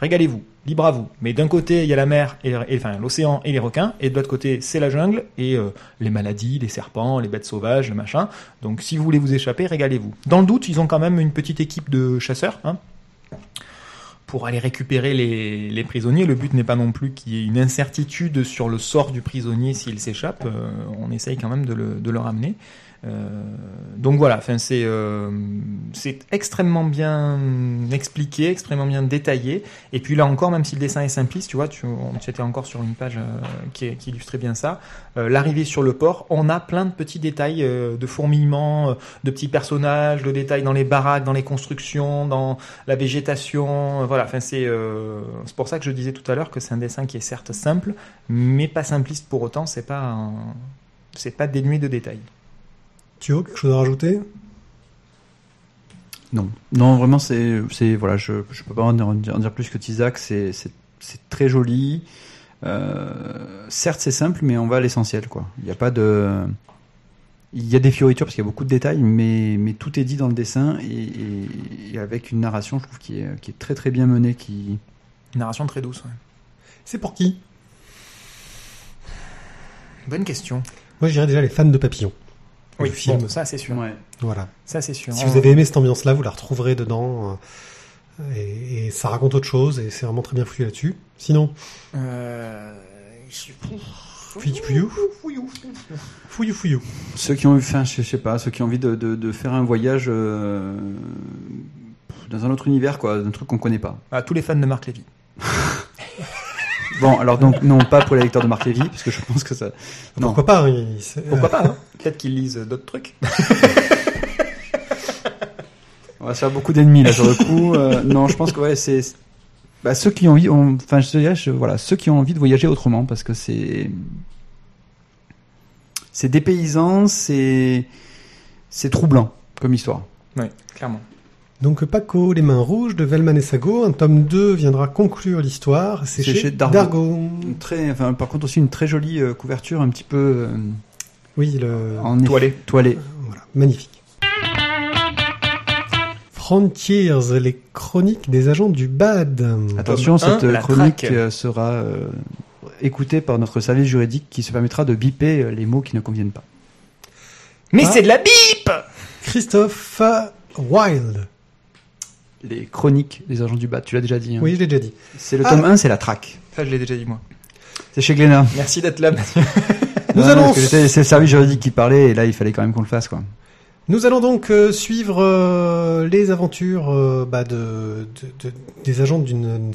régalez-vous, libre à vous. Mais d'un côté, il y a la mer, et, enfin l'océan et les requins, et de l'autre côté, c'est la jungle et euh, les maladies, les serpents, les bêtes sauvages, le machin. Donc si vous voulez vous échapper, régalez-vous. Dans le doute, ils ont quand même une petite équipe de chasseurs. Hein, pour aller récupérer les, prisonniers. Le but n'est pas non plus qu'il y ait une incertitude sur le sort du prisonnier s'il s'échappe. Euh, on essaye quand même de le ramener. Euh, donc voilà, enfin c'est euh, c'est extrêmement bien expliqué, extrêmement bien détaillé. Et puis là encore, même si le dessin est simpliste, tu vois, tu on- tu étais encore sur une page euh, qui, qui illustrait bien ça. L'arrivée sur le port, on a plein de petits détails de fourmillement, de petits personnages, de détails dans les baraques, dans les constructions, dans la végétation. Voilà, enfin c'est c'est pour ça que je disais tout à l'heure que c'est un dessin qui est certes simple, mais pas simpliste pour autant. C'est pas c'est pas dénué de détails. Tu as quelque chose à rajouter? Non, non, vraiment, c'est, c'est voilà, je, je peux pas en dire, en dire plus que Tizak. C'est, c'est, c'est très joli. Euh, certes, c'est simple, mais on va à l'essentiel, quoi. Il n'y a pas de, il y a des fioritures parce qu'il y a beaucoup de détails, mais, mais tout est dit dans le dessin et, et- et avec une narration, je trouve, qui est, qui est très très bien menée, qui, Une narration très douce. ouais. C'est pour qui? Bonne question. Moi, je dirais déjà les fans de Papillon. Oui, Le film. bon, ça c'est sûr. Voilà. Ça c'est sûr. Si vous avez aimé cette ambiance-là, vous la retrouverez dedans. euh, Et, et ça raconte autre chose, et c'est vraiment très bien foutu là-dessus. Sinon, Euh... Fouillou Fouillou Fouillou Fouillou. Ceux qui ont eu, enfin, je, sais pas, ceux qui ont envie de, de, de faire un voyage euh, dans un autre univers, quoi, un truc qu'on connaît pas. Ah, tous les fans de Marc Lévy. Bon, alors donc non, pas pour les lecteurs de Marc Lévy, parce que je pense que ça. Non. Pourquoi pas hein, il- Pourquoi pas hein Peut-être qu'ils lisent d'autres trucs. On va se faire beaucoup d'ennemis là sur le coup. Euh, non, je pense que ouais, c'est bah, ceux qui ont envie, enfin, je dirais, je- voilà, ceux qui ont envie de voyager autrement, parce que c'est c'est dépaysant, c'est c'est troublant comme histoire. Oui, clairement. Donc Paco, les mains rouges de Velman et Sago, un tome 2 viendra conclure l'histoire. C'est chez, chez Dargo. Dargo. Une Très, enfin, par contre aussi une très jolie euh, couverture, un petit peu euh, Oui, le... en toilée. Voilà, magnifique. Frontiers, les chroniques des agents du BAD. Attention, un, cette euh, chronique traque. sera euh, écoutée par notre service juridique qui se permettra de biper les mots qui ne conviennent pas. Mais Ah. c'est de la bip Christophe Wilde. Les chroniques des agents du BAT, tu l'as déjà dit. hein. Oui, je l'ai déjà dit. C'est le Ah. tome 1, c'est la traque. Ça, je l'ai déjà dit moi. C'est chez Glénat. Merci d'être là. Mathieu. Nous Non, allons- C'est le service juridique qui parlait et là il fallait quand même qu'on le fasse quoi. Nous allons donc euh, suivre euh, les aventures euh, bah, de, de- de- des agents d'une... d'un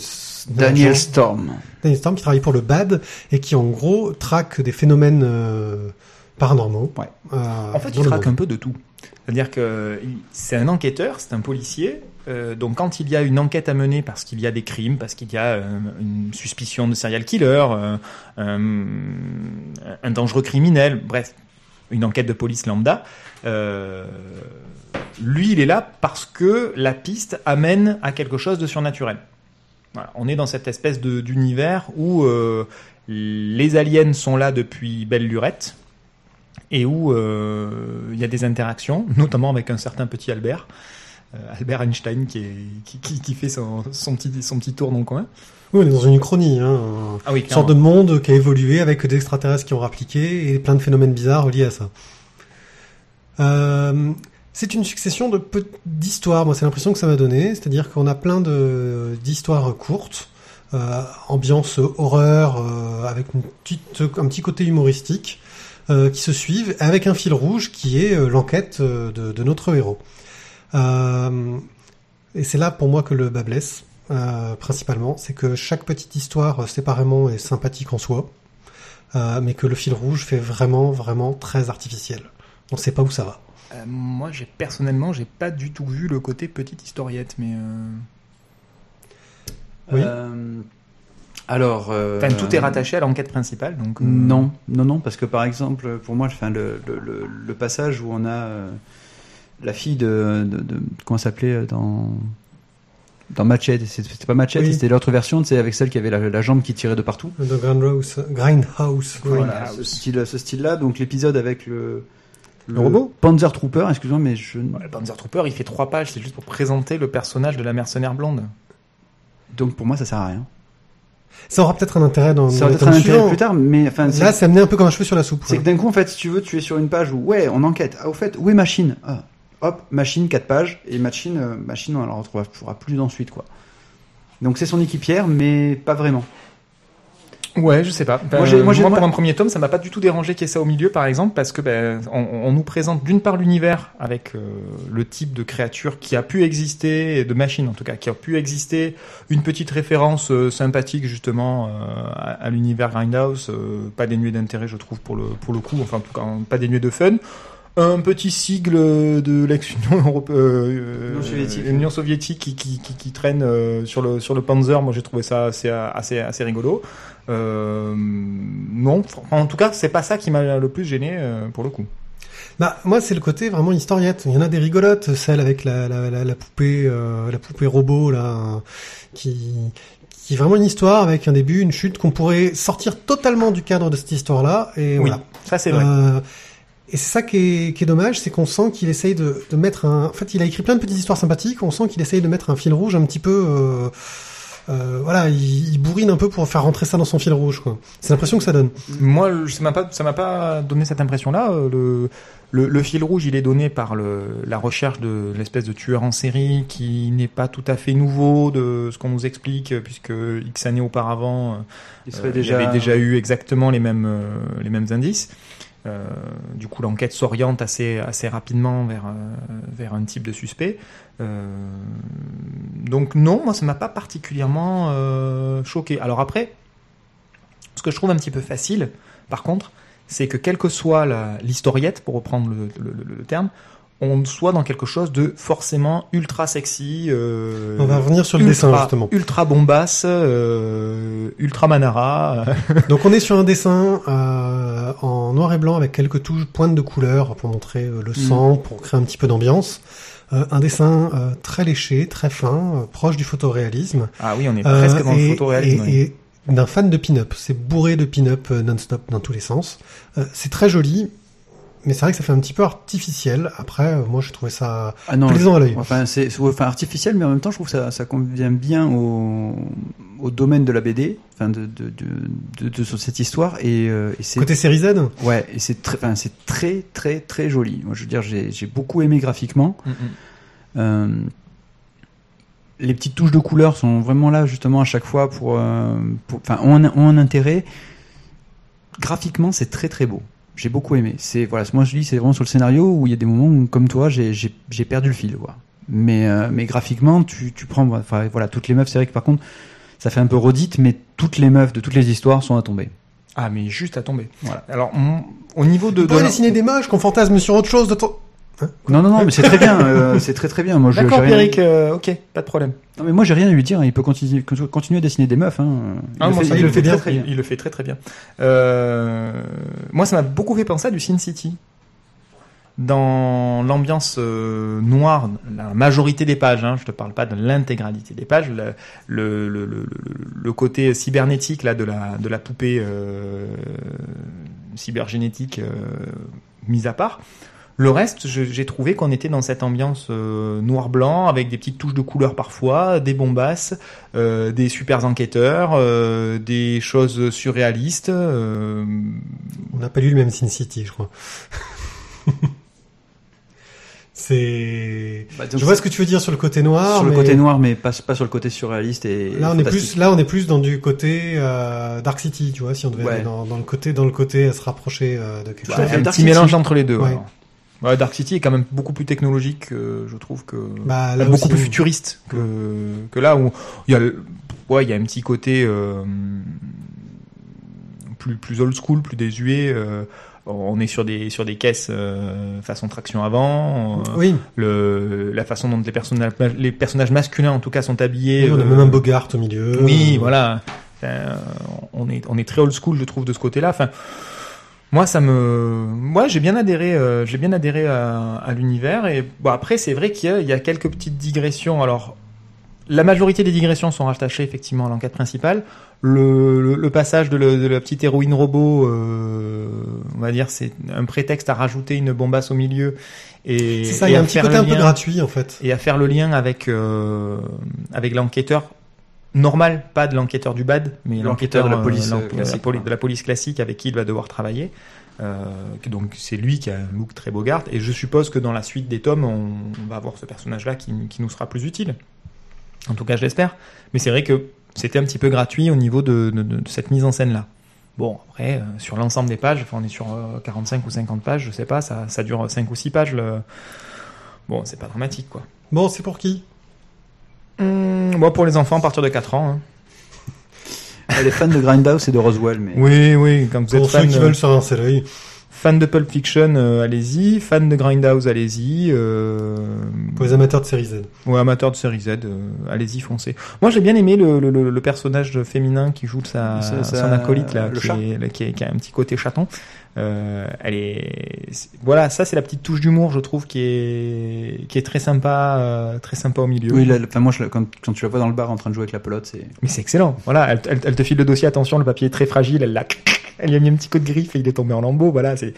Daniel agent- Storm. Daniel Storm qui travaille pour le BAD et qui en gros traque des phénomènes euh, paranormaux. Ouais. euh, En fait, il traque monde. un peu de tout. C'est-à-dire que c'est un enquêteur, c'est un policier. Euh, donc, quand il y a une enquête à mener parce qu'il y a des crimes, parce qu'il y a euh, une suspicion de serial killer, euh, un, dangereux criminel, bref, une enquête de police lambda, lui, il est là parce que la piste amène à quelque chose de surnaturel. On est dans cette espèce d'univers où les aliens sont là depuis belle lurette et où il y a des interactions, notamment avec un certain petit Albert, Albert Einstein qui, est, qui, qui, qui fait son, son, petit, son petit tour dans le coin. Oui, on est dans une uchronie. Hein, Ah oui, une sorte de monde qui a évolué avec des extraterrestres qui ont rappliqué et plein de phénomènes bizarres liés à ça. Euh, c'est une succession de d'histoires. Moi, c'est l'impression que ça m'a donné. C'est-à-dire qu'on a plein d'histoires courtes euh, ambiance horreur euh, avec une petite, un petit côté humoristique euh, qui se suivent avec un fil rouge qui est euh, l'enquête euh, de, de notre héros. Euh, et c'est là pour moi que le bas blesse, euh, principalement, c'est que chaque petite histoire euh, séparément est sympathique en soi, euh, mais que le fil rouge fait vraiment, vraiment très artificiel. On sait pas où ça va. Euh, moi, j'ai personnellement, j'ai pas du tout vu le côté petite historiette, mais euh, Oui. Euh, alors, euh, enfin, tout est rattaché à l'enquête principale, donc. euh, Non, non, non, parce que par exemple, pour moi, enfin, le, le, le, le passage où on a euh, la fille de, de, de comment ça s'appelait euh, dans dans Machete, c'est- c'était pas Machete, Oui. c'était l'autre version, c'est avec celle qui avait la, la jambe qui tirait de partout. The Grindhouse, Grindhouse. Voilà, ce style, ce style-là. Donc l'épisode avec le Le robot? Panzer Trooper, excuse-moi, mais je Ouais, le Panzer Trooper, il fait trois pages, c'est juste pour présenter le personnage de la mercenaire blonde. donc pour moi ça sert à rien. Ça aura peut-être un intérêt dans, Ça dans va les être un intérêt plus tard, mais enfin c'est- Là, c'est amené un peu comme un cheveu sur la soupe. C'est que d'un coup, en fait, si tu veux, tu es sur une page où, ouais, on enquête. Ah, au fait, où est Machine? Ah, Hop, Machine, 4 pages. Et Machine, euh, Machine, on la retrouvera plus ensuite, quoi. Donc c'est son équipière, mais pas vraiment. Ouais, je sais pas. Ben, Moi, j'ai- moi, j'ai- pour moi- un premier tome, ça m'a pas du tout dérangé qu'il y ait ça au milieu, par exemple, parce que ben, on, on nous présente d'une part l'univers avec euh, le type de créature qui a pu exister, de machine en tout cas, qui a pu exister, une petite référence euh, sympathique justement euh, à, à l'univers Grindhouse, pas dénué d'intérêt, je trouve pour le pour le coup, enfin en tout cas pas dénué de fun. Un petit sigle de l'ex-Union européenne, euh, Union soviétique. Union soviétique qui, qui, qui, qui traîne euh, sur le sur le Panzer. Moi, j'ai trouvé ça assez assez assez rigolo. Euh, non, en tout cas, c'est pas ça qui m'a le plus gêné euh, pour le coup. Bah, moi, c'est le côté vraiment historiette. Il y en a des rigolotes, celle avec la, la, la, la poupée, euh, la poupée robot là, qui, qui est vraiment une histoire avec un début, une chute qu'on pourrait sortir totalement du cadre de cette histoire-là. Et Oui, voilà. ça c'est vrai. Euh, et c'est ça qui est, qui est dommage, c'est qu'on sent qu'il essaye de, de mettre un. En fait, il a écrit plein de petites histoires sympathiques. On sent qu'il essaye de mettre un fil rouge un petit peu. Euh, euh, voilà, il, il bourrine un peu pour faire rentrer ça dans son fil rouge. quoi. C'est l'impression que ça donne. Moi, ça m'a pas, ça m'a pas donné cette impression-là. Euh, Le, le, le fil rouge, il est donné par le, la recherche de l'espèce de tueur en série qui n'est pas tout à fait nouveau de ce qu'on nous explique, euh, puisque X années auparavant, Il euh, serait il y déjà. avait déjà eu exactement les mêmes, euh, les mêmes indices. Euh, du coup, l'enquête s'oriente assez, assez rapidement vers, euh, vers un type de suspect. Euh, donc non, moi, ça m'a pas particulièrement choqué. Alors après, ce que je trouve un petit peu facile, par contre, c'est que quelle que soit l'historiette, pour reprendre le terme, on soit dans quelque chose de forcément ultra sexy. euh, On va revenir sur le ultra, dessin justement. Ultra bombasse, euh, ultra manara. Donc on est sur un dessin euh, en noir et blanc avec quelques touches pointes de couleur pour montrer euh, le sang, pour créer un petit peu d'ambiance. Euh, un dessin euh, très léché, très fin, proche du photoréalisme. Ah oui, on est presque dans et, le photoréalisme. et- oui. et d'un fan de pin-up. C'est bourré de pin-up non-stop dans tous les sens. Euh, c'est très joli, mais c'est vrai que ça fait un petit peu artificiel. Après, euh, moi, je trouvais ça Ah non, plaisant à l'œil. Enfin, c'est enfin, artificiel, mais en même temps, je trouve que ça, ça convient bien au, au domaine de la BD, enfin, de, de, de, de, de cette histoire. Et, euh, et c'est Côté série Z, ouais, et c'est très, enfin, c'est très, très, très joli. Moi, je veux dire, j'ai j'ai beaucoup aimé graphiquement. Mm, mm. Euh, les petites touches de couleur sont vraiment là justement à chaque fois pour, euh, pour- enfin, ont, un- ont un intérêt. Graphiquement, c'est très très beau. J'ai beaucoup aimé. C'est voilà, moi je dis, c'est vraiment sur le scénario où il y a des moments où, comme toi, j'ai j'ai j'ai perdu le fil, quoi. Mais euh, mais graphiquement, tu tu prends, enfin voilà, toutes les meufs, c'est vrai que par contre, ça fait un peu redite, mais toutes les meufs de toutes les histoires sont à tomber. Ah, mais juste à tomber. Voilà. Alors, on- au niveau de... on de dessiner des moches qu'on fantasme sur autre chose de temps. Non non non, mais c'est très bien, euh, c'est très très bien. Moi, je D'accord, j'ai rien- Pierrick, euh, ok, pas de problème. Non mais moi j'ai rien à lui dire. Il peut continuer continuer à dessiner des meufs. Hein. Il Ah, le moi, fait- ça, il le fait bien. très bien. il le fait très très bien. Euh, moi, ça m'a beaucoup fait penser à du Sin City. Dans l'ambiance euh, noire, la majorité des pages, hein, je te parle pas de l'intégralité des pages, le, le, le, le, le côté cybernétique là de la de la poupée euh, cybergénétique euh, mise à part. Le reste, je- j'ai trouvé qu'on était dans cette ambiance euh, noir-blanc avec des petites touches de couleur parfois, des bombasses, euh, des super enquêteurs, euh, des choses surréalistes. euh, On n'a pas lu le même Sin City, je crois. C'est. Bah, Je vois ce que tu veux dire sur le côté noir. sur le mais côté noir, mais pas, pas sur le côté surréaliste et Là, on est plus, là, on est plus dans du côté euh, Dark City, tu vois, si on devait Ouais. aller dans, dans le côté, dans le côté à se rapprocher euh, de quelque Bah, Ouais, chose. un Dark petit City. mélange entre les deux. Ouais. alors. Ouais, Dark City est quand même beaucoup plus technologique, euh, je trouve que Bah, là beaucoup plus futuriste que que là où il y a ouais il y a un petit côté euh, plus plus old school, plus désuet. euh, on est sur des sur des caisses euh, façon traction avant. euh, Oui, le la façon dont les personnages les personnages masculins en tout cas sont habillés. Oui, on a euh, même un Bogart au milieu. oui, Euh, voilà. Enfin, on est on est très old school, je trouve, de ce côté-là. Enfin, moi, ça me, moi, j'ai bien adhéré, euh, j'ai bien adhéré à, à l'univers. Et bon, après, c'est vrai qu'il y, a- il y a quelques petites digressions. Alors, la majorité des digressions sont rattachées effectivement à l'enquête principale. Le, le, le passage de, le- de la petite héroïne robot, euh, on va dire, c'est un prétexte à rajouter une bombasse au milieu. Et C'est ça, il y a un petit côté un peu gratuit, en fait. et à faire le lien avec euh, avec l'enquêteur normal, pas de l'enquêteur du bad, mais L'enquêteur de la euh, police, euh, classique, poli- quoi. de la police classique avec qui il va devoir travailler. Euh, donc c'est lui qui a un look très Bogart et je suppose que dans la suite des tomes on, on va avoir ce personnage là qui, qui nous sera plus utile. En tout cas je l'espère. Mais c'est vrai que c'était un petit peu gratuit au niveau de, de- de cette mise en scène là. Bon après euh, sur l'ensemble des pages, enfin, on est sur euh, 45 ou 50 pages, je sais pas, ça, ça dure 5 ou 6 pages. Le... Bon c'est pas dramatique quoi. Bon, c'est pour qui? Hum, moi, pour les enfants, à partir de 4 ans. hein. Elle est fan de Grindhouse et de Roswell, mais Oui, oui, quand vous êtes Pour ceux fan, qui euh, veulent se rincer l'œil. Fan de Pulp Fiction, euh, allez-y. Fan de Grindhouse, allez-y. Euh... Pour les amateurs de série Z. Ou amateur de série Z, euh, allez-y, foncez. Moi, j'ai bien aimé le, le, le- le personnage féminin qui joue de sa, Ça- ça- son acolyte, là, le qui, chat. est, qui, est- qui a un petit côté chaton. Euh, elle est, voilà, ça c'est la petite touche d'humour, je trouve, qui est, qui est très sympa, euh, très sympa au milieu. oui, là, enfin, moi, je, quand, quand tu la vois dans le bar en train de jouer avec la pelote, c'est Mais c'est excellent. Voilà, elle, elle- elle te file le dossier, attention, le papier est très fragile, elle l'a, elle lui a mis un petit coup de griffe et il est tombé en lambeaux. Voilà, c'est,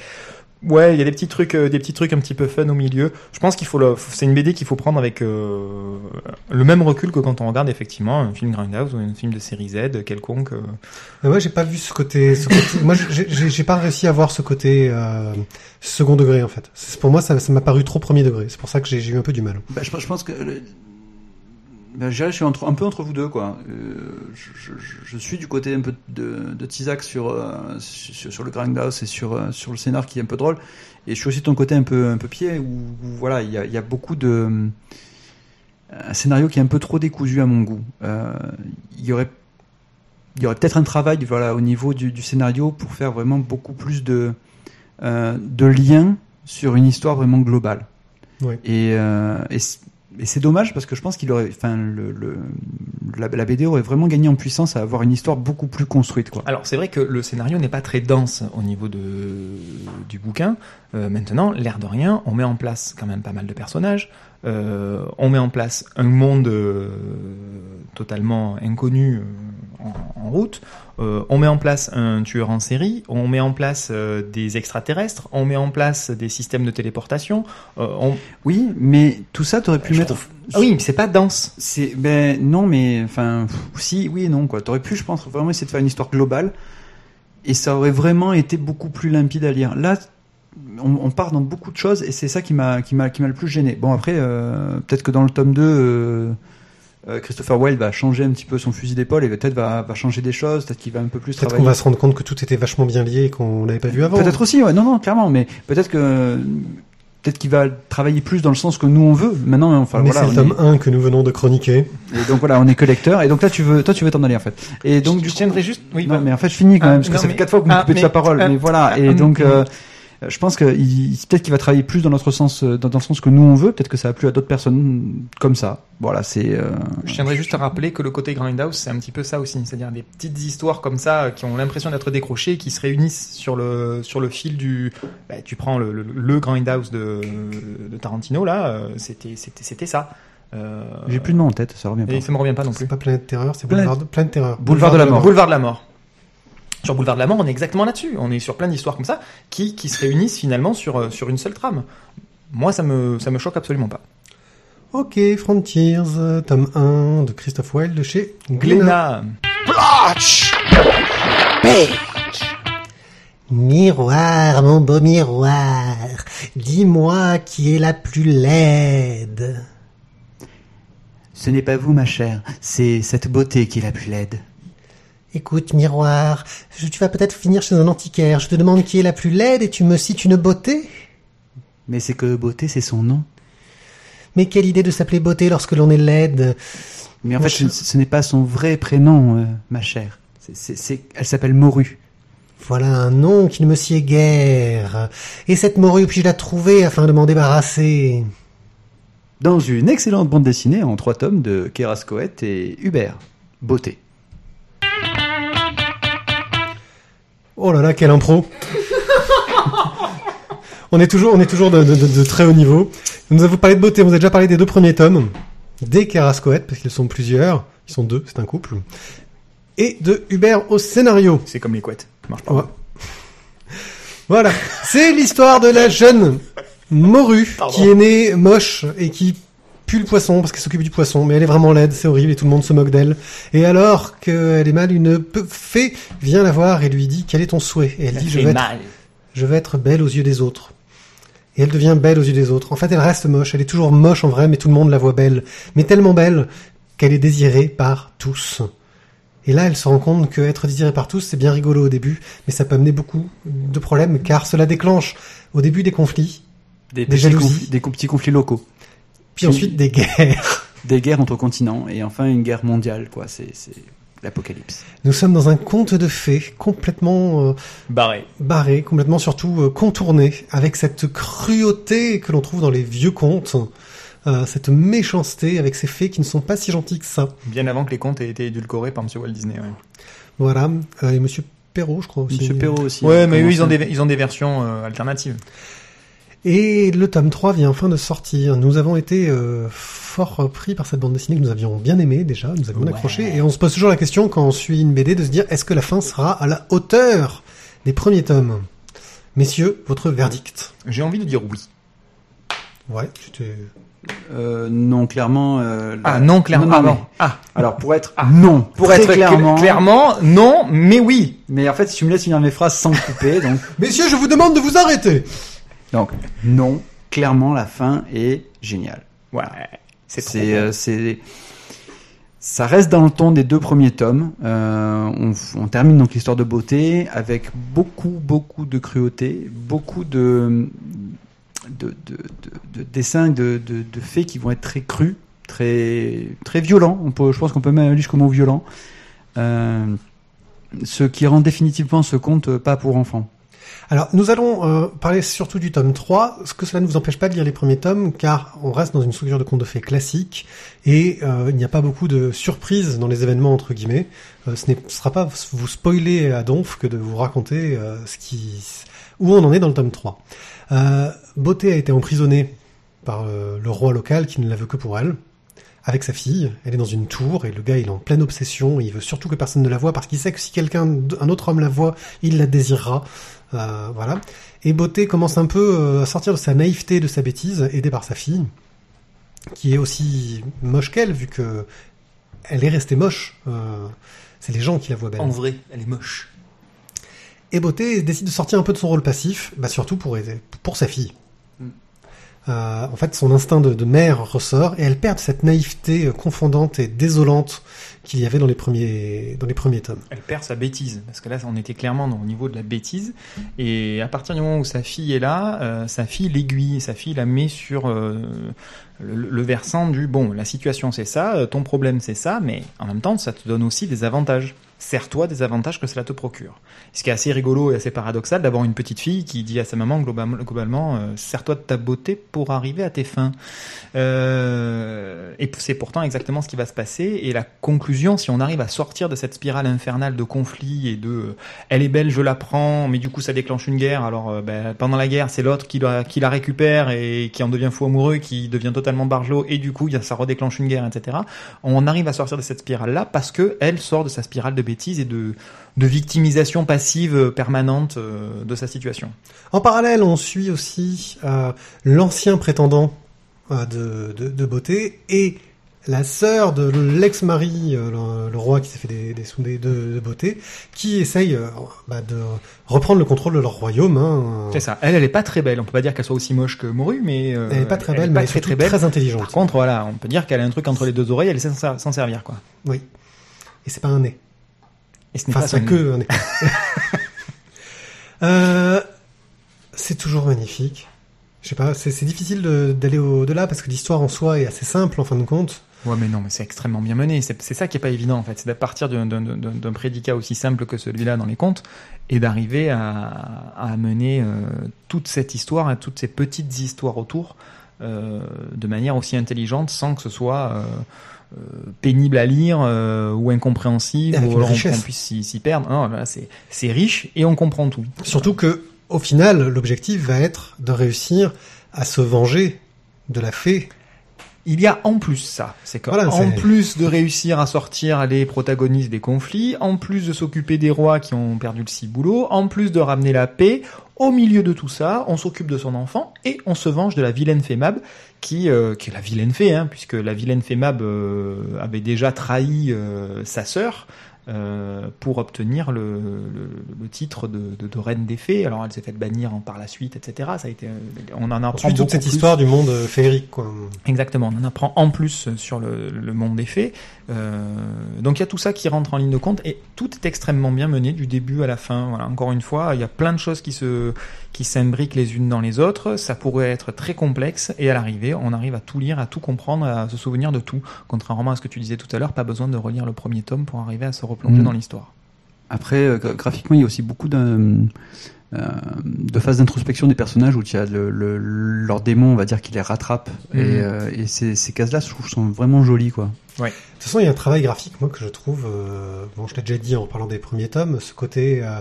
ouais, il y a des petits trucs, euh, des petits trucs un petit peu fun au milieu. Je pense qu'il faut le, c'est une BD qu'il faut prendre avec euh, le même recul que quand on regarde effectivement un film Grindhouse ou un film de série Z quelconque. euh. Mais moi, j'ai pas vu ce côté. Ce côté moi, j'ai- j'ai j'ai pas réussi à voir ce côté euh, second degré, en fait. C'est- Pour moi, ça ça m'a paru trop premier degré. C'est pour ça que j'ai j'ai eu un peu du mal. Bah, je, je pense que. le- bah, je suis entre- un peu entre vous deux, quoi. Euh, je, je- je suis du côté un peu de, de Tizak sur, euh, sur, sur le Grindhouse et sur, euh, sur le scénar qui est un peu drôle. Et je suis aussi de ton côté un peu, un peu pied, où, où, voilà, il y a, il y a beaucoup de. Un scénario qui est un peu trop décousu à mon goût. Euh, il y aurait. Y aurait peut-être un travail voilà, au niveau du, du scénario pour faire vraiment beaucoup plus de, euh, de liens sur une histoire vraiment globale. Ouais. Et, euh, et c'est dommage parce que je pense qu'il aurait, enfin, le, le- la, BD aurait vraiment gagné en puissance à avoir une histoire beaucoup plus construite, quoi. Alors c'est vrai que le scénario n'est pas très dense au niveau de, du bouquin. Euh, maintenant, l'air de rien, on met en place quand même pas mal de personnages. Euh, on met en place un monde euh, totalement inconnu euh, en, en route. Euh, on met en place un tueur en série. On met en place euh, des extraterrestres. On met en place des systèmes de téléportation. Euh, on... Oui, mais tout ça, t'aurais pu Je mettre. trouve- Ah oui, mais c'est pas dense. C'est ben non, mais enfin, si, oui et non, quoi. T'aurais pu, je pense, vraiment essayer de faire une histoire globale, et ça aurait vraiment été beaucoup plus limpide à lire. Là, on, on part dans beaucoup de choses, et c'est ça qui m'a, qui m'a, qui m'a le plus gêné. Bon, après, euh, peut-être que dans le tome 2 euh, euh, Christopher Wilde va changer un petit peu son fusil d'épaule et peut-être va, va changer des choses, peut-être qu'il va un peu plus Peut-être qu'on va se rendre compte que tout était vachement bien lié et qu'on l'avait pas vu avant. Peut-être aussi, ouais. Non, non, clairement, mais peut-être que peut-être qu'il va travailler plus dans le sens que nous on veut. Maintenant, enfin Mais voilà. c'est le tome 1 que nous venons de chroniquer. est- Et donc voilà, on est collecteur. Et donc là, tu veux, toi, tu veux t'en aller en fait. Et donc je, du je coup, tiendrai juste. Oui, non, bah, mais en fait, je finis quand Ah, même parce que ça mais- fait quatre fois que vous me ah, coupez de sa parole. ah, mais voilà. Et ah, donc. euh, je pense que il- peut-être qu'il va travailler plus dans notre sens, euh, dans, dans le sens que nous on veut. Peut-être que ça a plu à d'autres personnes comme ça. Voilà, c'est. euh, Je tiendrais juste à rappeler que le côté Grindhouse, c'est un petit peu ça aussi. C'est-à-dire des petites histoires comme ça euh, qui ont l'impression d'être décrochées qui se réunissent sur le, sur le fil du. Bah, tu prends le, le, le Grindhouse de, de Tarantino, là, euh, c'était, c'était, c'était ça. Euh, J'ai plus de nom en tête, ça revient pas. Et ça me revient pas non C'est plus. pas Planète Terreur, c'est Boulevard de, Planète Terreur. Boulevard de la Mort. Boulevard de la Mort. Sur Boulevard de la Mort, on est exactement là-dessus. On est sur plein d'histoires comme ça qui, qui se réunissent finalement sur, euh, sur une seule trame. Moi, ça me, ça me choque absolument pas. Ok, Frontiers, tome 1 de Christophe Wilde chez Glénat. Glénat. Miroir, mon beau miroir, dis-moi qui est la plus laide. Ce n'est pas vous, ma chère, c'est cette beauté qui est la plus laide. Écoute, miroir, je- tu vas peut-être finir chez un antiquaire. Je te demande qui est la plus laide et tu me cites une beauté Mais c'est que beauté, c'est son nom. Mais quelle idée de s'appeler beauté lorsque l'on est laide Mais en fait, ce, n'est pas son vrai prénom, euh, ma chère. Elle s'appelle Morue. Voilà un nom qui ne me sied guère. Et cette morue, puis-je la trouver afin de m'en débarrasser? Dans une excellente bande dessinée en trois tomes de Kerascoët et Hubert. Beauté. Oh là là, quelle impro On est toujours, on est toujours de, de- de- de très haut niveau. Nous avons parlé de beauté, on vous a déjà parlé des deux premiers tomes, des Kerascoët, parce qu'ils sont plusieurs, ils sont deux, c'est un couple, et de Hubert au scénario. C'est comme les couettes. Ça marche pas. Ouais. Voilà, c'est l'histoire de la jeune morue Pardon. qui est née moche et qui pue le poisson parce qu'elle s'occupe du poisson, mais elle est vraiment laide, c'est horrible et tout le monde se moque d'elle. Et alors qu'elle est mal, une fée vient la voir et lui dit quel est ton souhait? Et elle dit je veux, être, je veux être belle aux yeux des autres. Et elle devient belle aux yeux des autres. En fait, elle reste moche, elle est toujours moche en vrai, mais tout le monde la voit belle. Mais tellement belle qu'elle est désirée par tous. Et là, elle se rend compte que être désirée par tous, c'est bien rigolo au début, mais ça peut amener beaucoup de problèmes, car cela déclenche au début des conflits, Des, jalousies. conflits- des petits conflits locaux. Puis ensuite des guerres. Des guerres entre continents et enfin une guerre mondiale, quoi. C'est c'est l'apocalypse. Nous sommes dans un conte de fées complètement euh, Barré. barré, complètement surtout euh, contourné, avec cette cruauté que l'on trouve dans les vieux contes, euh, cette méchanceté avec ces fées qui ne sont pas si gentilles que ça. Bien avant que les contes aient été édulcorés par Monsieur Walt Disney. Ouais, Voilà, Euh, et Monsieur Perrault, je crois aussi. Monsieur Perrault aussi. Ouais, mais eux, ils ont des, ils ont des versions euh, alternatives. Et le tome 3 vient enfin de sortir. Nous avons été euh, fort pris par cette bande dessinée que nous avions bien aimée déjà, nous avions Ouais. accroché, et on se pose toujours la question quand on suit une BD de se dire est-ce que la fin sera à la hauteur des premiers tomes? Messieurs, votre verdict. J'ai envie de dire oui. Ouais, c'était... Euh, non, clairement. euh, Ah non, clairement. Non, non, ah, mais-. Ah, Alors pour être non, pour très être cl- clairement. clairement, non, mais oui. Mais en fait, si tu me laisses finir mes phrases sans couper, donc Messieurs, je vous demande de vous arrêter donc non, clairement la fin est géniale. Ouais, c'est euh, c'est ça reste dans le ton des deux premiers tomes. Euh, on, termine donc l'histoire de beauté avec beaucoup beaucoup de cruauté, beaucoup de de, de, de- de dessins, de, de, faits qui vont être très crus, très très violents. On peut, je pense qu'on peut même aller jusqu'au mot violent. Euh, ce qui rend définitivement ce conte pas pour enfants. Alors, nous allons euh, parler surtout du tome 3, ce que cela ne vous empêche pas de lire les premiers tomes, car on reste dans une structure de conte de fées classique, et euh, il n'y a pas beaucoup de surprises dans les événements, entre guillemets. Euh, ce ne sera pas vous spoiler à donf que de vous raconter euh, ce qui, où on en est dans le tome 3. Euh, Beauté a été emprisonnée par euh, le roi local qui ne la veut que pour elle, avec sa fille. Elle est dans une tour, et le gars il est en pleine obsession, et il veut surtout que personne ne la voie, parce qu'il sait que si quelqu'un, un autre homme la voit, il la désirera. Euh, voilà. Et Beauté commence un peu euh, à sortir de sa naïveté, de sa bêtise, aidée par sa fille, qui est aussi moche qu'elle, vu que elle est restée moche. Euh, c'est les gens qui la voient belle. En vrai, elle est moche. Et Beauté décide de sortir un peu de son rôle passif, bah surtout pour aider, pour sa fille. Mm. Euh, en fait, son instinct de, de mère ressort et elle perd cette naïveté confondante et désolante qu'il y avait dans les premiers, tomes. Elle perd sa bêtise, parce que là, on était clairement au niveau de la bêtise. Et à partir du moment où sa fille est là, euh, sa fille l'aiguille, sa fille la met sur euh, le, le versant du bon, la situation c'est ça, euh, ton problème c'est ça, mais en même temps, ça te donne aussi des avantages. Sers-toi des avantages que cela te procure. Ce qui est assez rigolo et assez paradoxal d'avoir une petite fille qui dit à sa maman global- globalement, euh, sers-toi de ta beauté pour arriver à tes fins. Euh, et c'est pourtant exactement ce qui va se passer. Et la conclusion, si on arrive à sortir de cette spirale infernale de conflits et de euh, elle est belle, je la prends, mais du coup ça déclenche une guerre. Alors ben, pendant la guerre, c'est l'autre qui la, récupère et qui en devient fou amoureux, qui devient totalement bargelot, et du coup ça redéclenche une guerre, etc. On arrive à sortir de cette spirale-là parce que elle sort de sa spirale de bêtises et de, de victimisation passive euh, permanente euh, de sa situation. En parallèle, on suit aussi euh, l'ancien prétendant de, de, de beauté et la sœur de l'ex-mari, le, le roi qui s'est fait des, des soudés de, de beauté, qui essaye euh, bah, de reprendre le contrôle de leur royaume. Hein. C'est ça. Elle, elle est pas très belle. On peut pas dire qu'elle soit aussi moche que Moru, mais euh, Elle est pas très belle, est mais pas elle est très surtout très belle. très intelligente. Par contre, voilà, on peut dire qu'elle a un truc entre les deux oreilles. Elle sait s'en servir, quoi. Oui. Et c'est pas un nez. Et ce n'est Enfin, pas euh, c'est toujours magnifique. Je sais pas, c'est difficile d'aller au-delà parce que l'histoire en soi est assez simple en fin de compte. Ouais, mais non, mais c'est extrêmement bien mené. C'est ça qui est pas évident en fait, c'est de partir d'un- prédicat aussi simple que celui-là dans les contes et d'arriver à, à mener euh, toute cette histoire et toutes ces petites histoires autour euh, de manière aussi intelligente sans que ce soit euh, pénible à lire euh, ou incompréhensible Avec ou alors on, puisse s'y perdre. Non, là c'est c'est riche et on comprend tout. Surtout que, au final, l'objectif va être de réussir à se venger de la fée. Il y a en plus ça, c'est que Voilà, en plus de réussir à sortir les protagonistes des conflits, en plus de s'occuper des rois qui ont perdu le ciboulot, en plus de ramener la paix, au milieu de tout ça, on s'occupe de son enfant et on se venge de la vilaine fée Mab, qui, euh, qui est la vilaine fée, hein, puisque la vilaine fée Mab euh, avait déjà trahi euh, sa sœur. Euh, pour obtenir le, le, le titre de, de, de reine des fées. Alors elle s'est fait bannir en- par la suite, etc. Ça a été, on en apprend Suite toute cette plus. histoire du monde euh, féerique, quoi. Exactement, on en apprend en plus sur le, le monde des fées. Euh, donc il y a tout ça qui rentre en ligne de compte et tout est extrêmement bien mené du début à la fin. Voilà, encore une fois, il y a plein de choses qui se qui s'imbriquent les unes dans les autres. Ça pourrait être très complexe et à l'arrivée, on arrive à tout lire, à tout comprendre, à se souvenir de tout. Contrairement à ce que tu disais tout à l'heure, pas besoin de relire le premier tome pour arriver à se replonger Mm. dans l'histoire. Après, euh, gra- graphiquement, il y a aussi beaucoup de, euh, de phases d'introspection des personnages où il y a le, le- leur démon, on va dire, qui les rattrape. Mhm. Et, euh, et ces, ces cases-là, je trouve, sont vraiment jolies, quoi. De toute façon, il y a un travail graphique, moi, que je trouve, euh, bon, je l'ai déjà dit en parlant des premiers tomes, ce côté euh,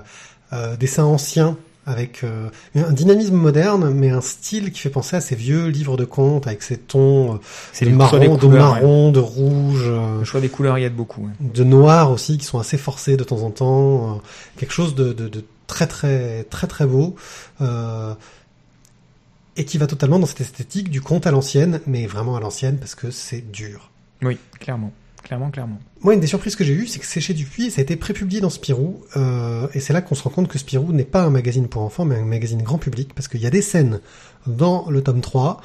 euh, dessin ancien, avec euh, un dynamisme moderne, mais un style qui fait penser à ces vieux livres de contes, avec ces tons euh, de marron, de ouais. marron, de rouge, euh, Le choix des couleurs y aide beaucoup. ouais. de noir aussi, qui sont assez forcés de temps en temps, euh, quelque chose de, de, de très très très très beau. Euh, et qui va totalement dans cette esthétique du conte à l'ancienne, mais vraiment à l'ancienne parce que c'est dur. Oui, clairement, clairement, clairement. Moi, une des surprises que j'ai eues, c'est que chez Dupuis, ça a été prépublié dans Spirou, euh, et c'est là qu'on se rend compte que Spirou n'est pas un magazine pour enfants, mais un magazine grand public, parce qu'il y a des scènes dans le tome 3.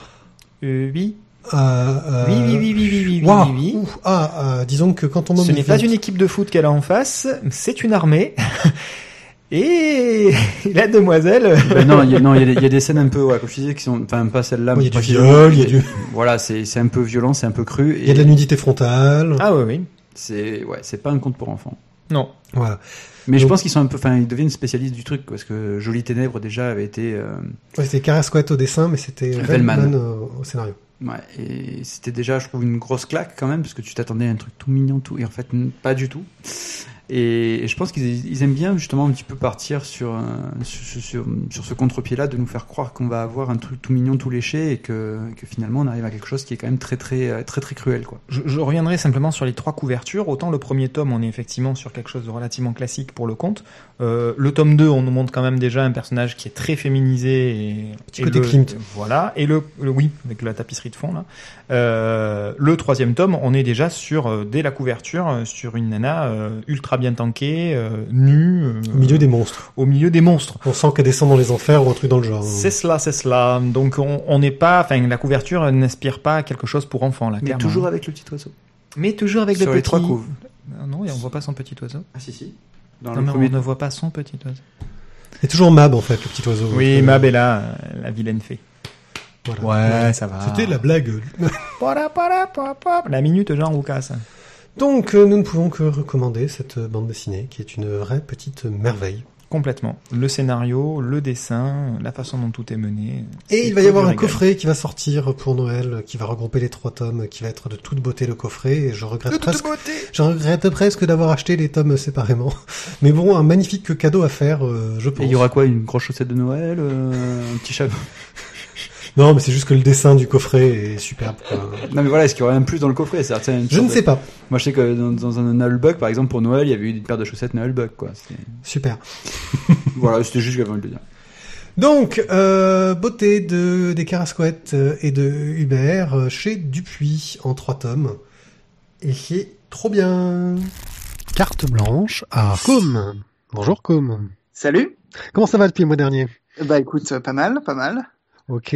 Euh, oui, Euh, euh, oui, oui, oui, oui, oui, oui, oui, oui. ouf, ah, euh, disons que quand on Ce n'est pas une équipe de foot qu'elle a en face, c'est une armée. Et la demoiselle. Ben non, il y, a- non, il y, a des- il y a des scènes un peu, ouais, comme je disais, qui sont, enfin, pas celle-là, Oui, il y a mais du viol, il y a du, Voilà, c'est c'est un peu violent, c'est un peu cru. il y a de la nudité frontale. Ah oui, oui. C'est ouais, c'est pas un conte pour enfants. Non. Voilà. Mais je pense qu'ils sont un peu, enfin, ils deviennent spécialistes du truc parce que Jolie Ténèbres déjà avait été, euh, Ouais, c'était Carrasquette au dessin, mais c'était. Vellman au, au scénario. ouais, et c'était déjà, je trouve, une grosse claque quand même parce que tu t'attendais à un truc tout mignon, tout, et en fait, pas du tout. Et, et je pense qu'ils ils aiment bien justement un petit peu partir sur, euh, sur, sur, sur ce contre-pied-là, de nous faire croire qu'on va avoir un truc tout mignon, tout léché, et que, que finalement on arrive à quelque chose qui est quand même très très très très, très cruel, quoi. Je, je reviendrai simplement sur les trois couvertures. Autant le premier tome, on est effectivement sur quelque chose de relativement classique pour le conte. Euh, le tome 2, on nous montre quand même déjà un personnage qui est très féminisé. Et, Petit et côté le- Klimt. Voilà. Et le, le- oui, avec la tapisserie de fond là. Euh, le troisième tome, on est déjà sur, euh, dès la couverture, euh, sur une nana euh, ultra bien tankée, euh, nue, euh, Au milieu des monstres. au milieu des monstres. On sent qu'elle descend dans les enfers ou un truc dans le genre. C'est cela, c'est cela. Donc on n'est pas, enfin la couverture n'inspire pas quelque chose pour enfants là. Mais clairement. toujours avec le petit oiseau. Mais toujours avec Sur le les petit. trois couves. Ah Non, et on voit pas son petit oiseau. Ah si si. Dans Non, le mais premier on ne voit pas son petit oiseau. C'est toujours Mab, en fait, le petit oiseau. Oui, Euh, Mab est là, la vilaine fée. voilà. Ouais, ça va. C'était la blague. La minute Jean Roucas. Donc, euh, nous ne pouvons que recommander cette euh, bande dessinée, qui est une vraie petite merveille. Complètement. Le scénario, le dessin, la façon dont tout est mené. Et il va y avoir un coffret qui va sortir pour Noël, qui va regrouper les trois tomes, qui va être de toute beauté le coffret, et je regrette presque, je regrette presque d'avoir acheté les tomes séparément. Mais bon, un magnifique cadeau à faire, euh, je pense. Et il y aura quoi Une grosse chaussette de Noël euh, Un petit chapeau? Non, mais c'est juste que le dessin du coffret est superbe. quoi. Non mais voilà, est-ce qu'il y aurait un plus dans le coffret une Je ne de- sais pas. Moi je sais que dans, dans un Nullbug par exemple pour Noël, il y avait eu une paire de chaussettes Nullbug quoi. Super. voilà, c'était juste que j'avais envie de le dire. Donc, euh, beauté de, des Carasquettes euh, et de Hubert euh, chez Dupuis en trois tomes. Et c'est trop bien. Carte blanche à Com. Bonjour Com. Salut. Comment ça va depuis le mois dernier? Bah écoute, pas mal, pas mal. Ok.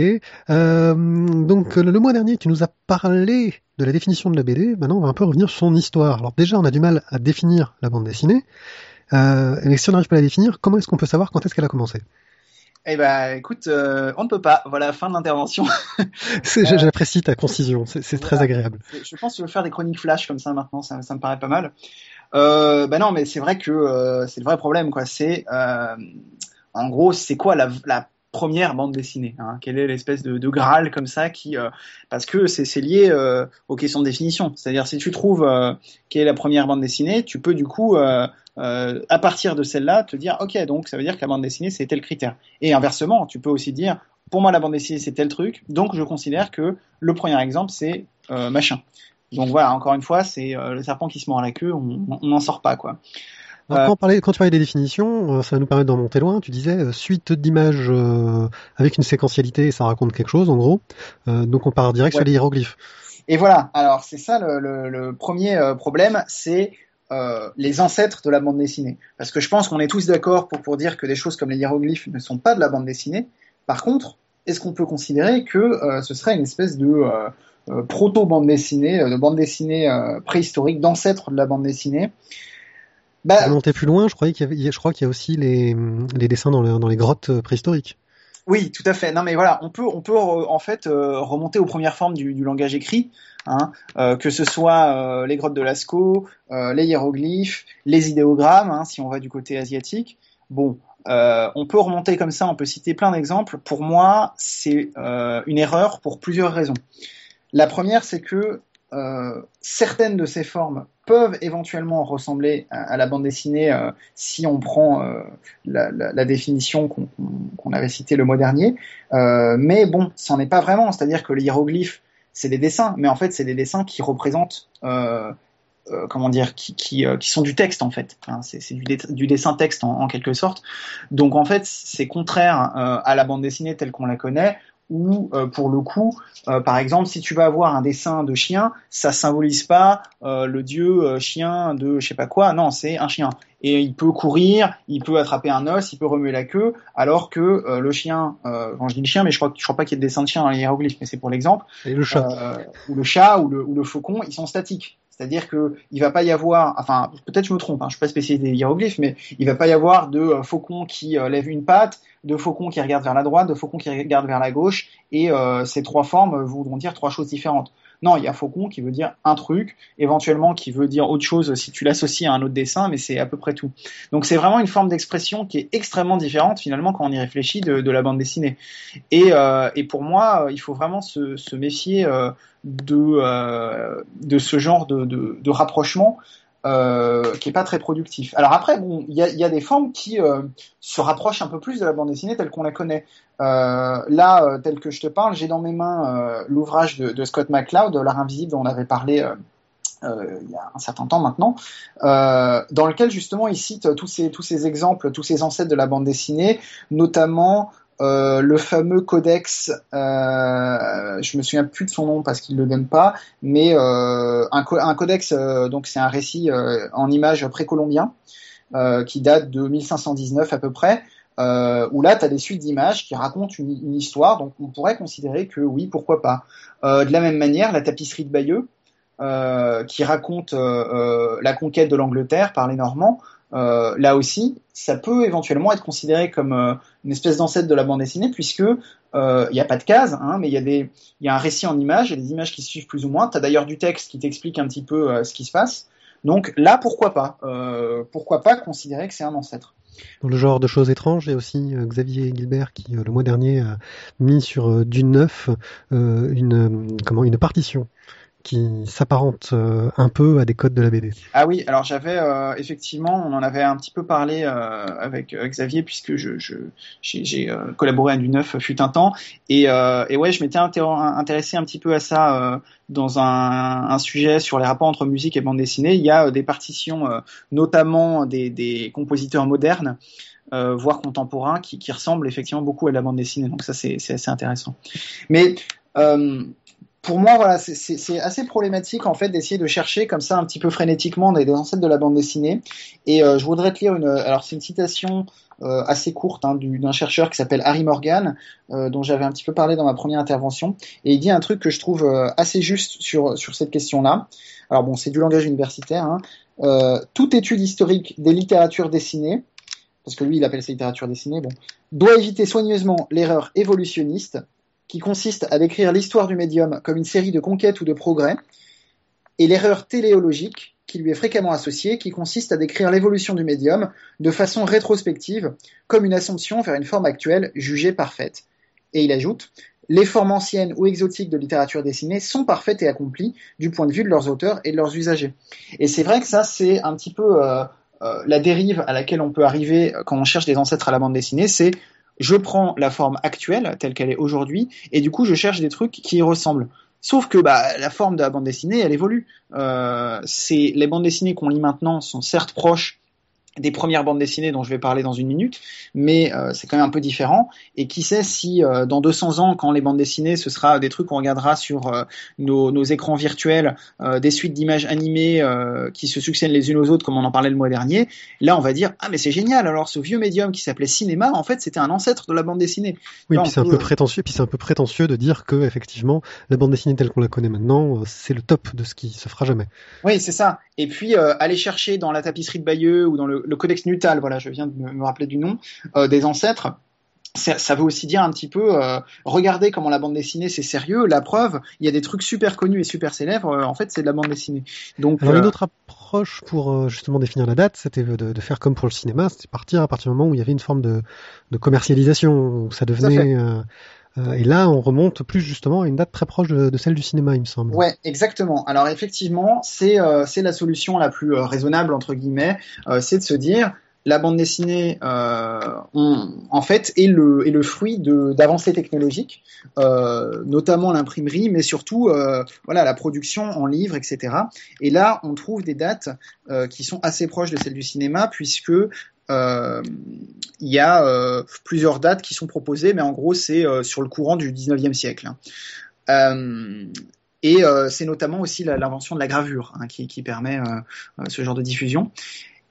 Euh, donc le, mois dernier, tu nous as parlé de la définition de la BD. Maintenant, on va un peu revenir sur son histoire. Alors déjà, on a du mal à définir la bande dessinée. Euh, mais si on n'arrive pas à la définir, comment est-ce qu'on peut savoir quand est-ce qu'elle a commencé? Eh ben, écoute, euh, on ne peut pas. Voilà, fin de l'intervention. J'apprécie ta concision, c'est très agréable. Je pense que je vais faire des chroniques flash comme ça maintenant, ça, me paraît pas mal. Euh, ben non, mais c'est vrai que euh, c'est le vrai problème, quoi. C'est, en gros, c'est quoi la, la première bande dessinée hein Quelle est l'espèce de, graal comme ça qui, euh, parce que c'est lié euh, aux questions de définition. C'est-à-dire, si tu trouves euh, quelle est la première bande dessinée, tu peux du coup à partir de celle-là, te dire, ok, donc ça veut dire que la bande dessinée, c'est tel critère. Et inversement, tu peux aussi dire, pour moi, la bande dessinée, c'est tel truc, donc je considère que le premier exemple, c'est machin. Donc voilà, encore une fois, c'est le serpent qui se mord la queue, on n'en sort pas, quoi. Quand, parlait, quand, tu parlais des définitions, ça va nous permettre d'en monter loin. Tu disais suite d'images avec une séquentialité, ça raconte quelque chose, en gros. donc on part direct sur les hiéroglyphes. Et voilà. Alors c'est ça le, le, le premier problème, c'est euh, les ancêtres de la bande dessinée. Parce que je pense qu'on est tous d'accord pour, pour dire que des choses comme les hiéroglyphes ne sont pas de la bande dessinée. Par contre, est-ce qu'on peut considérer que euh, ce serait une espèce de euh, proto-bande dessinée, de bande dessinée préhistorique, d'ancêtre de la bande dessinée? Bah, monter plus loin, je, croyais qu'il y avait, je crois qu'il y a aussi les, les dessins dans, dans les grottes préhistoriques. Oui, tout à fait. Non, mais voilà, on peut, on peut en fait remonter aux premières formes du, du langage écrit. Hein, euh, que ce soit euh, les grottes de Lascaux, euh, les hiéroglyphes, les idéogrammes, hein, si on va du côté asiatique. Bon, on peut remonter comme ça, on peut citer plein d'exemples. Pour moi, c'est une erreur pour plusieurs raisons. La première, c'est que certaines de ces formes peuvent éventuellement ressembler à, la bande dessinée si on prend la, la, définition qu'on avait citée le mois dernier. mais bon, c'en est pas vraiment. C'est-à-dire que les hiéroglyphes c'est des dessins, mais en fait, c'est des dessins qui représentent, euh, euh, comment dire, qui, euh, sont du texte en fait. Hein, c'est du, dessin texte en, quelque sorte. Donc en fait, c'est contraire euh, à la bande dessinée telle qu'on la connaît, où euh, pour le coup, euh, par exemple, si tu vas avoir un dessin de chien, ça symbolise pas euh, le dieu chien de je sais pas quoi, non, c'est un chien. Et il peut courir, il peut attraper un os, il peut remuer la queue, alors que le chien, quand je dis le chien, mais je crois, je crois pas qu'il y ait de dessin de chien dans les hiéroglyphes, mais c'est pour l'exemple. Et le chat. ou le chat ou le, ou le faucon, ils sont statiques. C'est-à-dire que il va pas y avoir, enfin peut-être je me trompe, hein, je suis pas spécialiste des hiéroglyphes, mais il va pas y avoir de euh, faucon qui euh, lève une patte, de faucon qui regarde vers la droite, de faucon qui regarde vers la gauche, et euh, ces trois formes voudront dire trois choses différentes. Non, il y a faucon qui veut dire un truc, éventuellement qui veut dire autre chose si tu l'associes à un autre dessin, mais c'est à peu près tout. Donc c'est vraiment une forme d'expression qui est extrêmement différente finalement quand on y réfléchit de, la bande dessinée. Et, euh, pour moi, il faut vraiment se, méfier euh, de, euh, ce genre de rapprochement euh, qui est pas très productif. Alors après, bon, il y a, des formes qui euh, se rapprochent un peu plus de la bande dessinée telle qu'on la connaît. Euh, là, euh, tel que je te parle, j'ai dans mes mains euh, l'ouvrage de, de, Scott McCloud, L'art invisible, dont on avait parlé il y a un certain temps maintenant, dans lequel justement il cite tous ces tous ces exemples, tous ces ancêtres de la bande dessinée, notamment euh, le fameux codex, euh, je me souviens plus de son nom parce qu'il le donne pas, mais euh, un, codex, euh, donc c'est un récit en images précolombien qui date de 1519 à peu près, où là tu as des suites d'images qui racontent une, une, histoire, donc on pourrait considérer que oui, pourquoi pas. de la même manière, la tapisserie de Bayeux, qui raconte la conquête de l'Angleterre par les Normands, euh, là aussi, ça peut éventuellement être considéré comme euh, une espèce d'ancêtre de la bande dessinée, puisque il n'y a pas de cases, hein, mais il y, a un récit en images, il y a des images qui suivent plus ou moins. Tu as d'ailleurs du texte qui t'explique un petit peu ce qui se passe. Donc là, pourquoi pas Pourquoi pas considérer que c'est un ancêtre dans le genre de choses étranges, il y a aussi Xavier Gilbert qui, le mois dernier, a mis sur Dune 9 une, comment, une partition qui s'apparente euh, un peu à des codes de la BD. Ah oui, alors j'avais euh, effectivement, on en avait un petit peu parlé euh, avec Xavier puisque j'ai, collaboré à du neuf fut un temps et, et ouais, je m'étais intéressé un petit peu à ça dans un, sujet sur les rapports entre musique et bande dessinée. Il y a des partitions, notamment des, compositeurs modernes. voire contemporains qui, qui ressemblent effectivement beaucoup à la bande dessinée donc ça c'est assez intéressant mais pour moi, voilà, c'est assez problématique en fait d'essayer de chercher comme ça un petit peu frénétiquement dans les ancêtres de la bande dessinée. Et euh, je voudrais te lire une. Alors c'est une citation euh, assez courte hein, d'un chercheur qui s'appelle Harry Morgan, euh, dont j'avais un petit peu parlé dans ma première intervention, et il dit un truc que je trouve assez juste sur sur cette question-là. Alors bon, c'est du langage universitaire. Hein. toute étude historique des littératures dessinées, parce que lui il appelle ça littérature dessinée, bon, doit éviter soigneusement l'erreur évolutionniste qui consiste à décrire l'histoire du médium comme une série de conquêtes ou de progrès, et l'erreur téléologique qui lui est fréquemment associée, qui consiste à décrire l'évolution du médium de façon rétrospective, comme une assomption vers une forme actuelle jugée parfaite. Et il ajoute les formes anciennes ou exotiques de littérature dessinée sont parfaites et accomplies du point de vue de leurs auteurs et de leurs usagers. Et c'est vrai que ça, c'est un petit peu euh, euh, la dérive à laquelle on peut arriver quand on cherche des ancêtres à la bande dessinée, c'est je prends la forme actuelle telle qu'elle est aujourd'hui et du coup je cherche des trucs qui y ressemblent. Sauf que bah, la forme de la bande dessinée, elle évolue. Euh, les bandes dessinées qu'on lit maintenant sont certes proches des premières bandes dessinées dont je vais parler dans une minute, mais euh, c'est quand même un peu différent. Et qui sait si euh, dans 200 ans, quand les bandes dessinées, ce sera des trucs qu'on regardera sur euh, nos, nos, écrans virtuels, des suites d'images animées qui se succèdent les unes aux autres, comme on en parlait le mois dernier, là on va dire ah mais c'est génial. Alors ce vieux médium qui s'appelait cinéma, en fait c'était un ancêtre de la bande dessinée. Oui, puis c'est un peu prétentieux. Puis c'est un peu prétentieux de dire que effectivement la bande dessinée telle qu'on la connaît maintenant, c'est le top de ce qui se fera jamais. Oui, c'est ça. Et puis aller chercher dans la tapisserie de Bayeux ou dans le le codex Nutal, voilà, je viens de me, rappeler du nom, euh, des ancêtres. Ça, veut aussi dire un petit peu, euh, regardez comment la bande dessinée c'est sérieux. La preuve, il y a des trucs super connus et super célèbres. Euh, en fait, c'est de la bande dessinée. Donc, Alors, une autre approche pour justement définir la date, c'était de, faire comme pour le cinéma, c'était partir à partir du moment où il y avait une forme de, commercialisation, où ça devenait euh, et là, on remonte plus justement à une date très proche de, celle du cinéma, il me semble. Ouais, exactement. Alors effectivement, c'est euh, c'est la solution la plus euh, raisonnable entre guillemets, c'est de se dire la bande dessinée, en fait, est le, est le fruit d'avancées technologiques, notamment l'imprimerie, mais surtout voilà la production en livres, etc. Et là, on trouve des dates qui sont assez proches de celles du cinéma, puisque il y a euh, plusieurs dates qui sont proposées, mais en gros c'est euh, sur le courant du 19e siècle. Hein. et c'est notamment aussi l'invention de la gravure hein, qui, qui, permet ce genre de diffusion.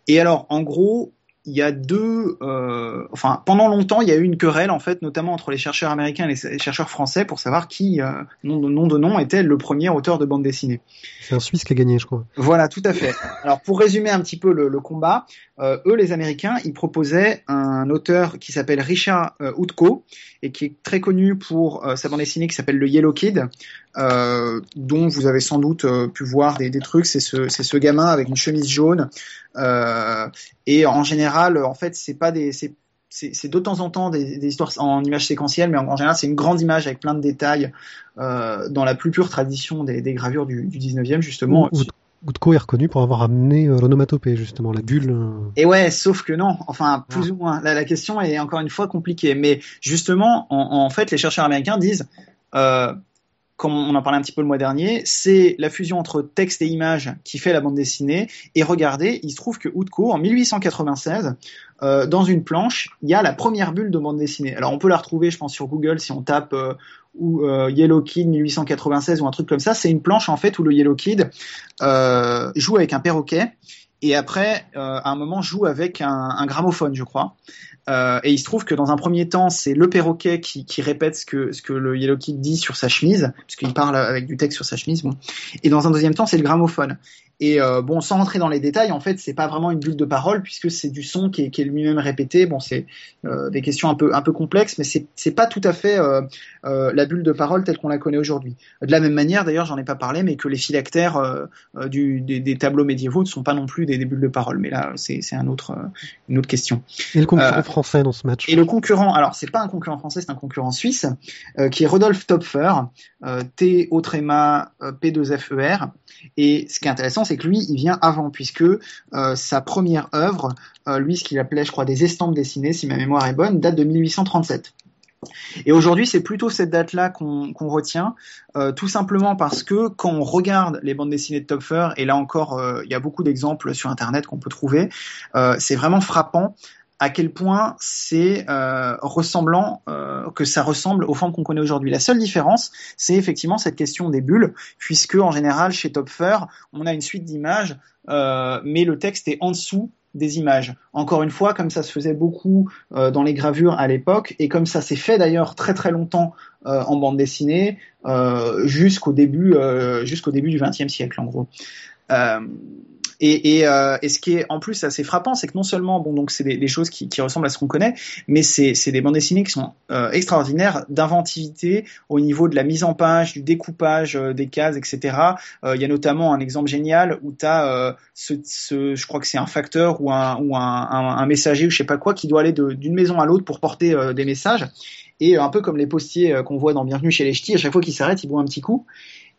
Et alors, en gros, il y a deux, euh, enfin pendant longtemps il y a eu une querelle en fait, notamment entre les chercheurs américains et les chercheurs français pour savoir qui, euh, nom, de, nom de nom, était le premier auteur de bande dessinée. C'est un Suisse qui a gagné, je crois. Voilà, tout à fait. Alors pour résumer un petit peu le, le combat, euh, eux les Américains, ils proposaient un auteur qui s'appelle Richard euh, Utko et qui est très connu pour euh, sa bande dessinée qui s'appelle le Yellow Kid, dont vous avez sans doute pu voir des, des trucs. C'est ce, gamin avec une chemise jaune euh, et en général, en fait, c'est pas des, c'est de temps en temps des, des, histoires en images séquentielles, mais en, général, c'est une grande image avec plein de détails euh, dans la plus pure tradition des, des gravures du, du 19e, justement. Goutko est reconnu pour avoir amené euh, l'onomatopée, justement, la bulle. Euh. Et ouais, sauf que non, enfin, plus ah. ou moins. La, la, question est encore une fois compliquée. Mais justement, en, en fait, les chercheurs américains disent, euh, comme on en parlait un petit peu le mois dernier, c'est la fusion entre texte et image qui fait la bande dessinée. Et regardez, il se trouve que Outko, en 1896, euh, dans une planche, il y a la première bulle de bande dessinée. Alors on peut la retrouver, je pense, sur Google si on tape euh, ou euh, Yellow Kid 1896 ou un truc comme ça. C'est une planche en fait où le Yellow Kid joue avec un perroquet et après, euh, à un moment, joue avec un, gramophone, je crois. Euh, et il se trouve que dans un premier temps, c'est le perroquet qui, répète ce que, ce que le Yellow Kid dit sur sa chemise, puisqu'il parle avec du texte sur sa chemise. Bon. Et dans un deuxième temps, c'est le gramophone. Et euh, bon, sans rentrer dans les détails, en fait, c'est pas vraiment une bulle de parole puisque c'est du son qui est, qui est lui-même répété. Bon, c'est euh, des questions un peu un peu complexes, mais c'est c'est pas tout à fait euh, la bulle de parole telle qu'on la connaît aujourd'hui. De la même manière, d'ailleurs, j'en ai pas parlé, mais que les phylactères du, des, des, tableaux médiévaux ne sont pas non plus des, des bulles de parole. Mais là, c'est c'est un autre une autre question. Et le concurrent français dans ce match Et le concurrent, alors c'est pas un concurrent français, c'est un concurrent suisse qui est Rodolphe Topfer, T O tréma P 2 F E R. Et ce qui est intéressant, c'est que lui, il vient avant, puisque euh, sa première œuvre, euh, lui, ce qu'il appelait, je crois, des estampes dessinées, si ma mémoire est bonne, date de 1837. Et aujourd'hui, c'est plutôt cette date-là qu'on retient, euh, tout simplement parce que quand on regarde les bandes dessinées de Topfer, et là encore, il y a beaucoup d'exemples sur Internet qu'on peut trouver, c'est vraiment frappant à quel point c'est euh, ressemblant, euh, que ça ressemble aux formes qu'on connaît aujourd'hui. La seule différence, c'est effectivement cette question des bulles, puisque en général chez Topfer, on a une suite d'images, euh, mais le texte est en dessous des images. Encore une fois, comme ça se faisait beaucoup euh, dans les gravures à l'époque, et comme ça s'est fait d'ailleurs très très longtemps euh, en bande dessinée, euh, jusqu'au début, jusqu'au début du XXe siècle en gros. Et, euh, et, ce qui est en plus assez frappant, c'est que non seulement, bon, donc c'est des, choses qui, qui, ressemblent à ce qu'on connaît, mais c'est des bandes dessinées qui sont euh, extraordinaires d'inventivité au niveau de la mise en page, du découpage euh, des cases, etc. Euh, il y a notamment un exemple génial où tu as euh, ce, ce, je crois que c'est un facteur ou un, ou un, un, messager ou je sais pas quoi qui doit aller d'une maison à l'autre pour porter des messages. Et un peu comme les postiers qu'on voit dans Bienvenue chez les Ch'tis, à chaque fois qu'ils s'arrêtent, ils boivent un petit coup.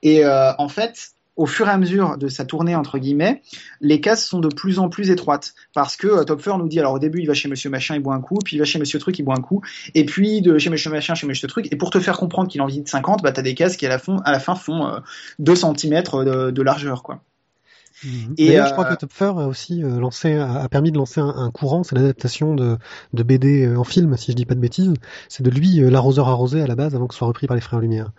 Et en fait, au fur et à mesure de sa tournée entre guillemets, les cases sont de plus en plus étroites parce que euh, Topfer nous dit alors au début il va chez Monsieur Machin il boit un coup, puis il va chez Monsieur Truc il boit un coup, et puis de chez Monsieur Machin chez Monsieur Truc et pour te faire comprendre qu'il en visite 50, bah t'as des cases qui à la fin à la fin font euh, 2 cm de, de, largeur quoi. Mmh. Et euh, je crois que Topfer a aussi euh, lancé, a permis de lancer un, un courant, c'est l'adaptation de, de BD en film, si je dis pas de bêtises. C'est de lui l'arroseur arrosé à la base avant que ce soit repris par les frères Lumière.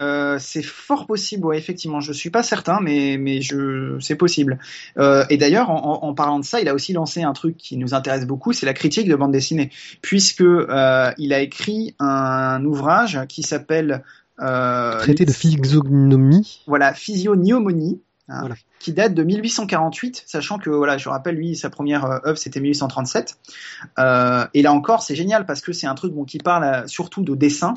Euh, c'est fort possible, ouais, effectivement. Je suis pas certain, mais mais je c'est possible. Euh, et d'ailleurs, en, en, parlant de ça, il a aussi lancé un truc qui nous intéresse beaucoup, c'est la critique de bande dessinée, puisque euh, il a écrit un ouvrage qui s'appelle euh, Traité de physiognomie. Voilà, physiognomonie. Hein, voilà. qui date de 1848, sachant que voilà, je rappelle lui sa première euh, œuvre c'était 1837. Euh, et là encore c'est génial parce que c'est un truc bon qui parle surtout de dessin,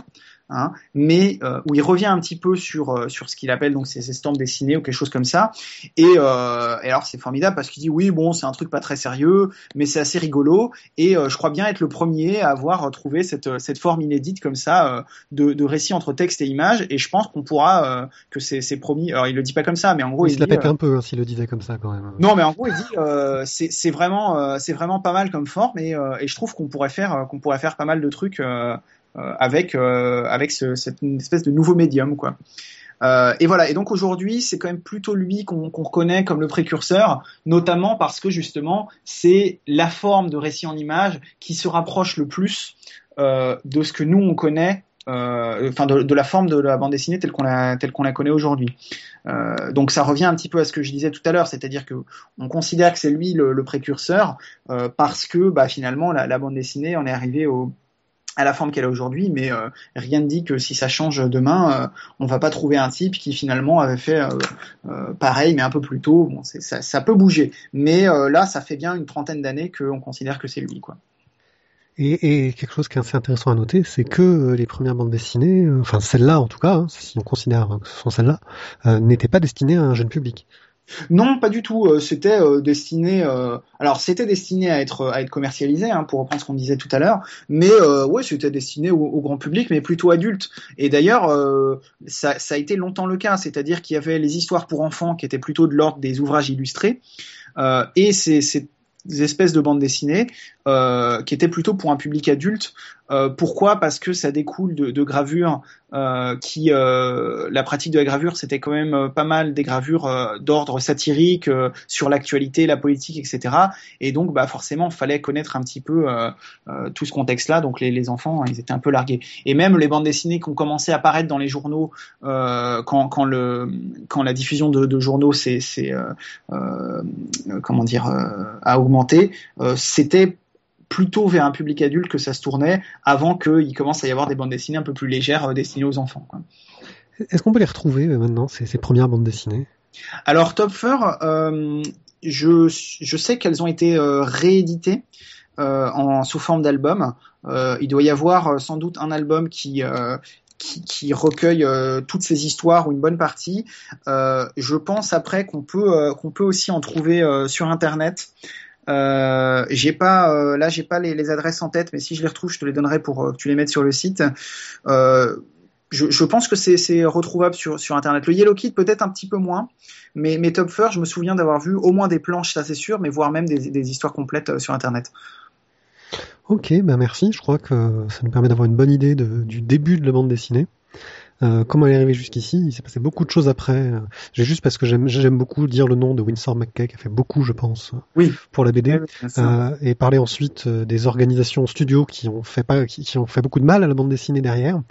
Hein, mais euh, où il revient un petit peu sur euh, sur ce qu'il appelle donc ses estampes dessinées ou quelque chose comme ça. Et, euh, et alors c'est formidable parce qu'il dit oui bon c'est un truc pas très sérieux, mais c'est assez rigolo. Et je crois bien être le premier à avoir trouvé cette cette forme inédite comme ça de, de récit entre texte et image. Et je pense qu'on pourra que c'est c'est promis. Alors il le dit pas comme ça, mais en gros il, il se la pète un peu hein, s'il le disait comme ça quand même. Non mais en gros il dit c'est c'est vraiment c'est vraiment pas mal comme forme et, et je trouve qu'on pourrait faire qu'on pourrait faire pas mal de trucs euh, avec euh, avec ce, cette espèce de nouveau médium quoi. Euh, et voilà. Et donc aujourd'hui, c'est quand même plutôt lui qu'on reconnaît comme le précurseur, notamment parce que justement, c'est la forme de récit en image qui se rapproche le plus euh, de ce que nous on connaît, euh, enfin de, la forme de la bande dessinée telle qu'on la telle qu'on la connaît aujourd'hui. Euh, donc ça revient un petit peu à ce que je disais tout à l'heure, c'est-à-dire que on considère que c'est lui le, le précurseur parce que bah, finalement la, la bande dessinée en est arrivée au à la forme qu'elle a aujourd'hui, mais euh, rien ne dit que si ça change demain, euh, on va pas trouver un type qui finalement avait fait euh, pareil, mais un peu plus tôt. Ça, peut bouger, mais là, ça fait bien une trentaine d'années qu'on considère que c'est lui, et, quelque chose qui est assez intéressant à noter, c'est que les premières bandes dessinées, enfin celles-là en tout cas, hein, si on considère que ce sont celles-là, n'étaient pas destinées à un jeune public. Non, pas du tout. Euh, c'était euh, destiné. Euh, alors, c'était destiné à être à être commercialisé, hein, pour reprendre ce qu'on disait tout à l'heure. Mais ouais, c'était destiné au, grand public, mais plutôt adulte. Et d'ailleurs, ça, a été longtemps le cas. C'est-à-dire qu'il y avait les histoires pour enfants qui étaient plutôt de l'ordre des ouvrages illustrés. et des espèces de bandes dessinées euh, qui étaient plutôt pour un public adulte. Euh, pourquoi? Parce que ça découle de gravures euh, qui, euh, la pratique de la gravure, c'était quand même euh, pas mal des gravures euh, d'ordre satirique sur l'actualité, la politique, etc. Et donc, bah forcément, fallait connaître un petit peu tout ce contexte-là. Donc, les, les, enfants, ils étaient un peu largués. Et même les bandes dessinées qui ont commencé à apparaître dans les journaux quand, quand, le, quand la diffusion de, de journaux, c'est, comment dire, a augmenté, c'était plutôt vers un public adulte que ça se tournait avant qu'il commence à y avoir des bandes dessinées un peu plus légères euh, destinées aux enfants. Est-ce qu'on peut les retrouver euh, maintenant, ces, ces, premières bandes dessinées? Alors Topfer, euh, je, je, sais qu'elles ont été euh, rééditées euh, en, sous forme d'album. il doit y avoir sans doute un album qui, qui, qui, recueille toutes ces histoires ou une bonne partie. je pense après qu'on peut qu'on peut aussi en trouver sur internet. Euh, j'ai pas euh, là j'ai pas les, adresses en tête, mais si je les retrouve, je te les donnerai pour euh, que tu les mettes sur le site. Euh, je, pense que c'est retrouvable sur, internet. Le Yellow Kid peut-être un petit peu moins, mais mes Top Fur, je me souviens d'avoir vu au moins des planches, ça c'est sûr, mais voire même des, histoires complètes sur internet. Ok, bah merci. Je crois que ça nous permet d'avoir une bonne idée du début de la bande dessinée. Euh, comment elle est arrivée jusqu'ici? Il s'est passé beaucoup de choses après. J'ai juste parce que j'aime beaucoup dire le nom de Winsor McKay qui a fait beaucoup, je pense, Oui. pour la BD. Euh, et parler ensuite euh, des organisations studios qui ont fait pas qui, qui ont fait beaucoup de mal à la bande dessinée derrière.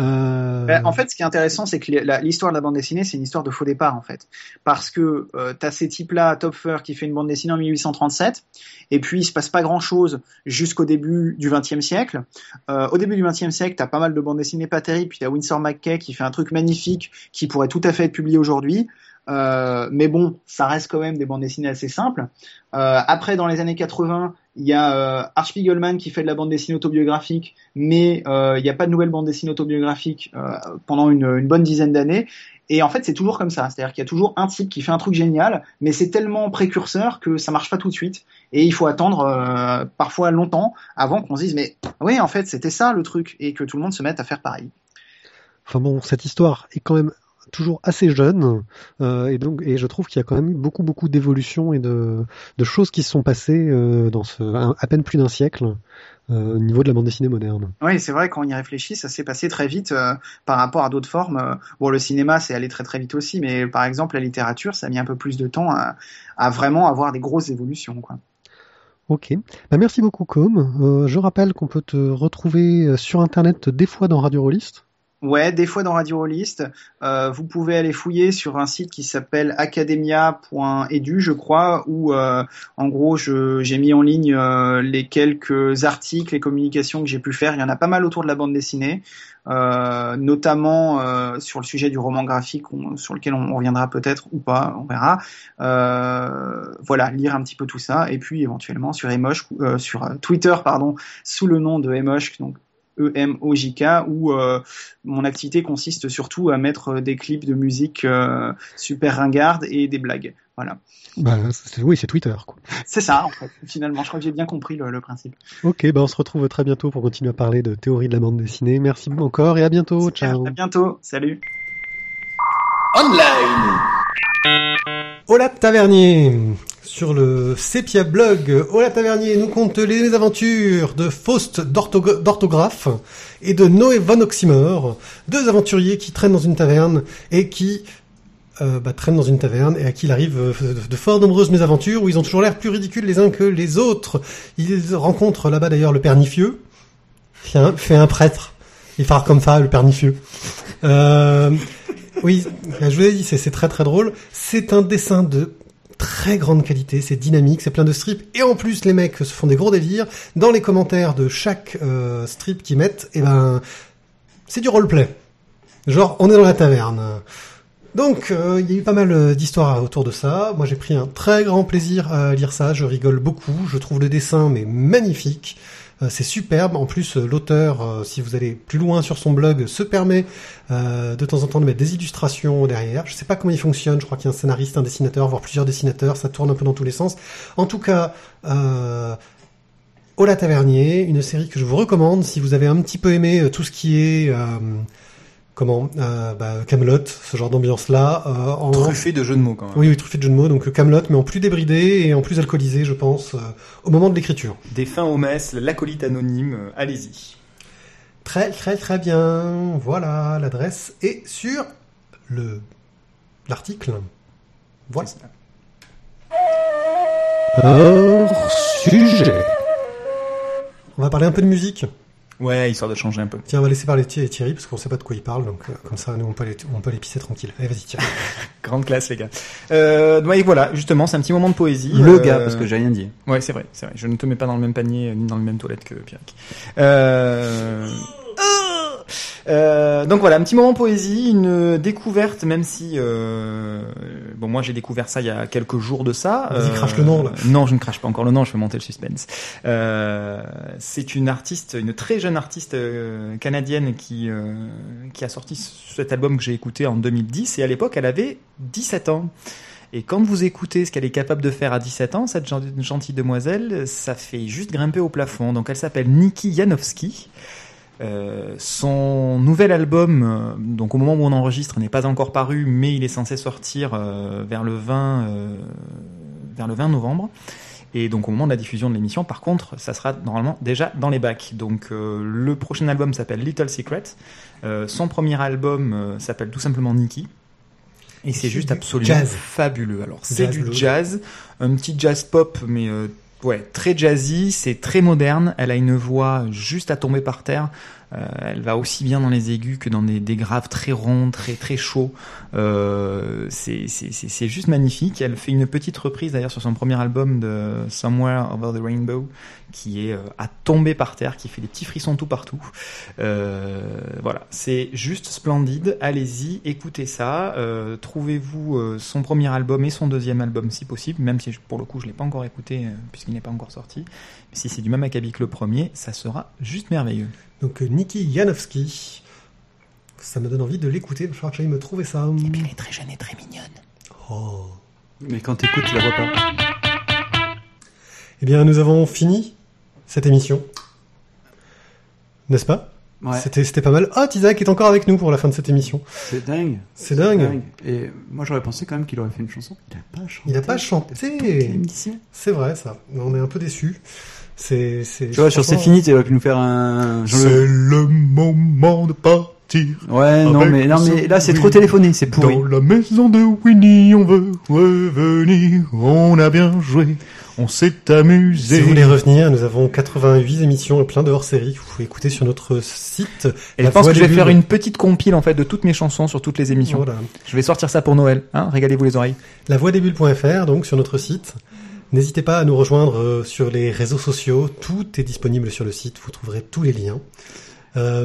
Euh, Ben, en fait, ce qui est intéressant, c'est que l'histoire de la bande dessinée, c'est une histoire de faux départ, en fait. Parce que euh, t'as ces types-là, Topfer, qui fait une bande dessinée en 1837, et puis il se passe pas grand-chose jusqu'au début du XXe siècle. Euh, au début du XXe siècle, t'as pas mal de bandes dessinées pas terribles, puis t'as Winsor McKay qui fait un truc magnifique qui pourrait tout à fait être publié aujourd'hui. Euh, mais bon, ça reste quand même des bandes dessinées assez simples. Euh, après, dans les années 80, il y a euh, Spiegelman qui fait de la bande dessinée autobiographique, mais euh, il n'y a pas de nouvelle bande dessinée autobiographique euh, pendant une, une bonne dizaine d'années. Et en fait, c'est toujours comme ça. C'est-à-dire qu'il y a toujours un type qui fait un truc génial, mais c'est tellement précurseur que ça marche pas tout de suite. Et il faut attendre euh, parfois longtemps avant qu'on se dise, mais oui, en fait, c'était ça le truc, et que tout le monde se mette à faire pareil. Enfin bon, cette histoire est quand même toujours assez jeune euh, et donc et je trouve qu'il y a quand même eu beaucoup beaucoup d'évolutions et de, de choses qui se sont passées euh, dans ce à peine plus d'un siècle euh, au niveau de la bande dessinée moderne. Oui, c'est vrai, quand on y réfléchit, ça s'est passé très vite euh, par rapport à d'autres formes. Bon, le cinéma, c'est allé très très vite aussi, mais par exemple, la littérature, ça a mis un peu plus de temps à, à vraiment avoir des grosses évolutions. Quoi. Ok. Bah, merci beaucoup Com. Euh, je rappelle qu'on peut te retrouver sur internet des fois dans Radio Rollist. Ouais, des fois dans Radio Rollist, euh, vous pouvez aller fouiller sur un site qui s'appelle academia.edu, je crois, où euh, en gros j'ai mis en ligne euh, les quelques articles et communications que j'ai pu faire. Il y en a pas mal autour de la bande dessinée, euh, notamment euh, sur le sujet du roman graphique, sur lequel on reviendra peut-être ou pas, on verra. Euh, voilà, lire un petit peu tout ça, et puis éventuellement sur Emosh, sur Twitter, pardon, sous le nom de Emosh, donc E-M-O-J-K, où euh, mon activité consiste surtout à mettre euh, des clips de musique euh, super ringardes et des blagues. Voilà. Bah, c'est- oui, c'est Twitter. Quoi. C'est ça, en fait, finalement. Je crois que j'ai bien compris le, le principe. Ok, bah on se retrouve très bientôt pour continuer à parler de théorie de la bande dessinée. Merci encore et à bientôt. Ciao. À bientôt. Salut. Hola Tavernier sur le Sepia Blog. Hola Tavernier nous conte les aventures de Faust d'orthogra- d'orthographe et de Noé von Oxymore, deux aventuriers qui traînent dans une taverne et qui euh, bah, traînent dans une taverne et à qui il arrive euh, de, fort nombreuses mésaventures où ils ont toujours l'air plus ridicules les uns que les autres. Ils rencontrent là-bas d'ailleurs le pernifieux, fait un, fait un prêtre. Il part comme ça, le pernifieux. Euh, oui, je vous l'ai dit, c'est très très drôle. C'est un dessin de très grande qualité, c'est dynamique, c'est plein de strips, et en plus les mecs se font des gros délires. Dans les commentaires de chaque euh, strip qu'ils mettent, et ben c'est du roleplay. Genre, on est dans la taverne. Donc, euh, il y a eu pas mal euh, d'histoires autour de ça. Moi, j'ai pris un très grand plaisir à lire ça. Je rigole beaucoup. Je trouve le dessin mais magnifique. Euh, c'est superbe. En plus, euh, l'auteur, euh, si vous allez plus loin sur son blog, se permet de temps en temps de mettre des illustrations derrière. Je sais pas comment il fonctionne. Je crois qu'il y a un scénariste, un dessinateur, voire plusieurs dessinateurs. Ça tourne un peu dans tous les sens. En tout cas, euh, Ola Tavernier, une série que je vous recommande si vous avez un petit peu aimé tout ce qui est comment euh, bah, Camelot, ce genre d'ambiance là. Euh, en... Truffé de jeux de mots quand même. Oui, oui, truffé de jeux de mots, donc Camelot, mais en plus débridé et en plus alcoolisé, je pense, euh, au moment de l'écriture. Des fins aux messes, l'acolyte anonyme, euh, allez-y. Très, très, très bien. Voilà, l'adresse est sur le l'article. Voilà. Hors sujet. On va parler un peu de musique. Ouais, histoire de changer un peu. Tiens, on va laisser parler Thi- Thierry parce qu'on sait pas de quoi il parle, donc euh, comme ça, nous on peut aller, on peut aller pisser tranquille. Allez, vas-y, Thierry. Grande classe, les gars. Euh, ouais, voilà, justement, c'est un petit moment de poésie. Le Euh, gars, parce que j'ai rien dit. Ouais, c'est vrai, c'est vrai. Je ne te mets pas dans le même panier euh, ni dans le même toilette que Pierrick. Euh... Euh, donc voilà, un petit moment poésie, une découverte, même si euh, bon moi j'ai découvert ça il y a quelques jours de ça. Vas-y, crache le nom, là. Non, je ne crache pas encore le nom, je fais monter le suspense. Euh, c'est une artiste, une très jeune artiste euh, canadienne qui euh, qui a sorti cet album que j'ai écouté en 2010 et à l'époque elle avait 17 ans. Et quand vous écoutez ce qu'elle est capable de faire à 17 ans, cette gen- gentille demoiselle, ça fait juste grimper au plafond. Donc elle s'appelle Nikki Janowski. Euh, son nouvel album, euh, donc au moment où on enregistre, n'est pas encore paru, mais il est censé sortir euh, vers le 20, euh, vers le 20 novembre. Et donc au moment de la diffusion de l'émission, par contre, ça sera normalement déjà dans les bacs. Donc euh, le prochain album s'appelle Little Secret. Euh, son premier album euh, s'appelle tout simplement Nikki. Et c'est juste absolument jazz. fabuleux. Alors c'est du jazz, un petit jazz pop, mais ouais, très jazzy, c'est très moderne. Elle a une voix juste à tomber par terre. Euh, elle va aussi bien dans les aigus que dans des, graves très ronds, très très chauds. Euh, c'est juste magnifique. Elle fait une petite reprise d'ailleurs sur son premier album de Somewhere Over the Rainbow, qui est euh, à tomber par terre, qui fait des petits frissons tout partout. Euh, voilà, c'est juste splendide. Allez-y, écoutez ça. Euh, Trouvez-vous euh, son premier album et son deuxième album si possible, même si je- pour le coup je l'ai pas encore écouté euh, puisqu'il n'est pas encore sorti. Si c'est du même acabit que le premier, ça sera juste merveilleux. Donc euh, Niki Janowski. Ça me donne envie de l'écouter. Je crois que j'aille me trouver ça. elle est très jeune et très mignonne. Oh. Mais quand t'écoutes, tu la vois pas. Eh bien, nous avons fini cette émission. N'est-ce pas Ouais. C'était c'était pas mal. Ah, Isaac est encore avec nous pour la fin de cette émission. C'est dingue. C'est dingue. Et moi, j'aurais pensé quand même qu'il aurait fait une chanson. Il a pas chanté. Il a pas chanté. C'est vrai, ça. On est un peu déçus. C'est, c'est. Tu vois, sur C'est fini, tu aurais pu nous faire un. genre le- moment de partir. Ouais, non, mais, non, mais là, c'est trop téléphoné, c'est pourri. Dans la maison de Winnie, on veut revenir. On a bien joué, on s'est amusé. Si vous voulez revenir, nous avons 88 émissions et plein de hors-séries que vous pouvez écouter sur notre site. Et je pense que je vais faire une petite compile en fait de toutes mes chansons sur toutes les émissions. Voilà. Je vais sortir ça pour Noël. Hein Régalez-vous les oreilles. Lavoidesbulles.fr, donc sur notre site. N'hésitez pas à nous rejoindre euh, sur les réseaux sociaux. Tout est disponible sur le site. Vous trouverez tous les liens. Euh,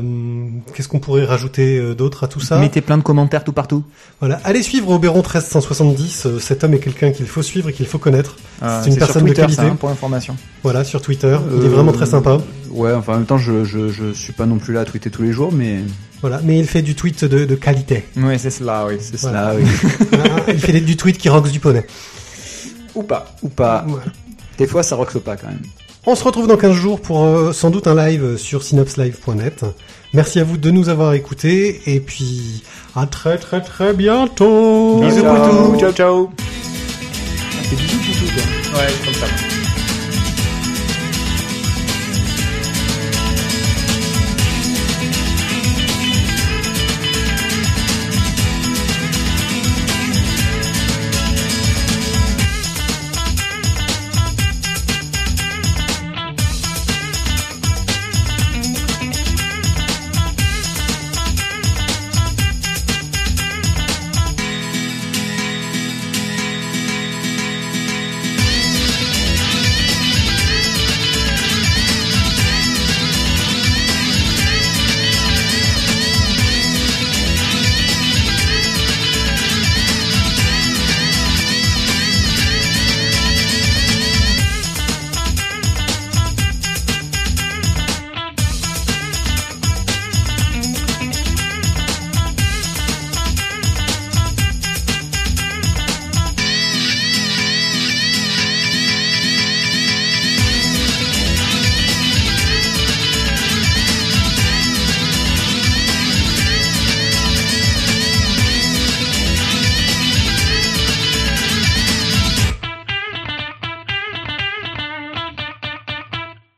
Qu'est-ce qu'on pourrait rajouter euh, d'autre à tout ça? Mettez plein de commentaires tout partout. Voilà, allez suivre Oberon 1370. euh, cet homme est quelqu'un qu'il faut suivre et qu'il faut connaître. Euh, C'est une personne de qualité. ça, hein, pour information. Voilà, sur Twitter. Il est vraiment très sympa. Ouais, enfin, en même temps, je, je, je suis pas non plus là à tweeter tous les jours, mais Voilà, mais il fait du tweet de, de qualité. Oui, c'est cela, oui. c'est Voilà. cela, oui. Il fait du tweet qui roxe du poney. Ou pas. Ou pas. Voilà. Des fois, ça roxe pas quand même. On se retrouve dans 15 jours pour euh, sans doute un live sur synopslive.net. Merci à vous de nous avoir écoutés et puis à très très très bientôt. Bisous, Ciao. Ciao, ciao. C'est bisous, bisous, toi. Ouais, comme ça.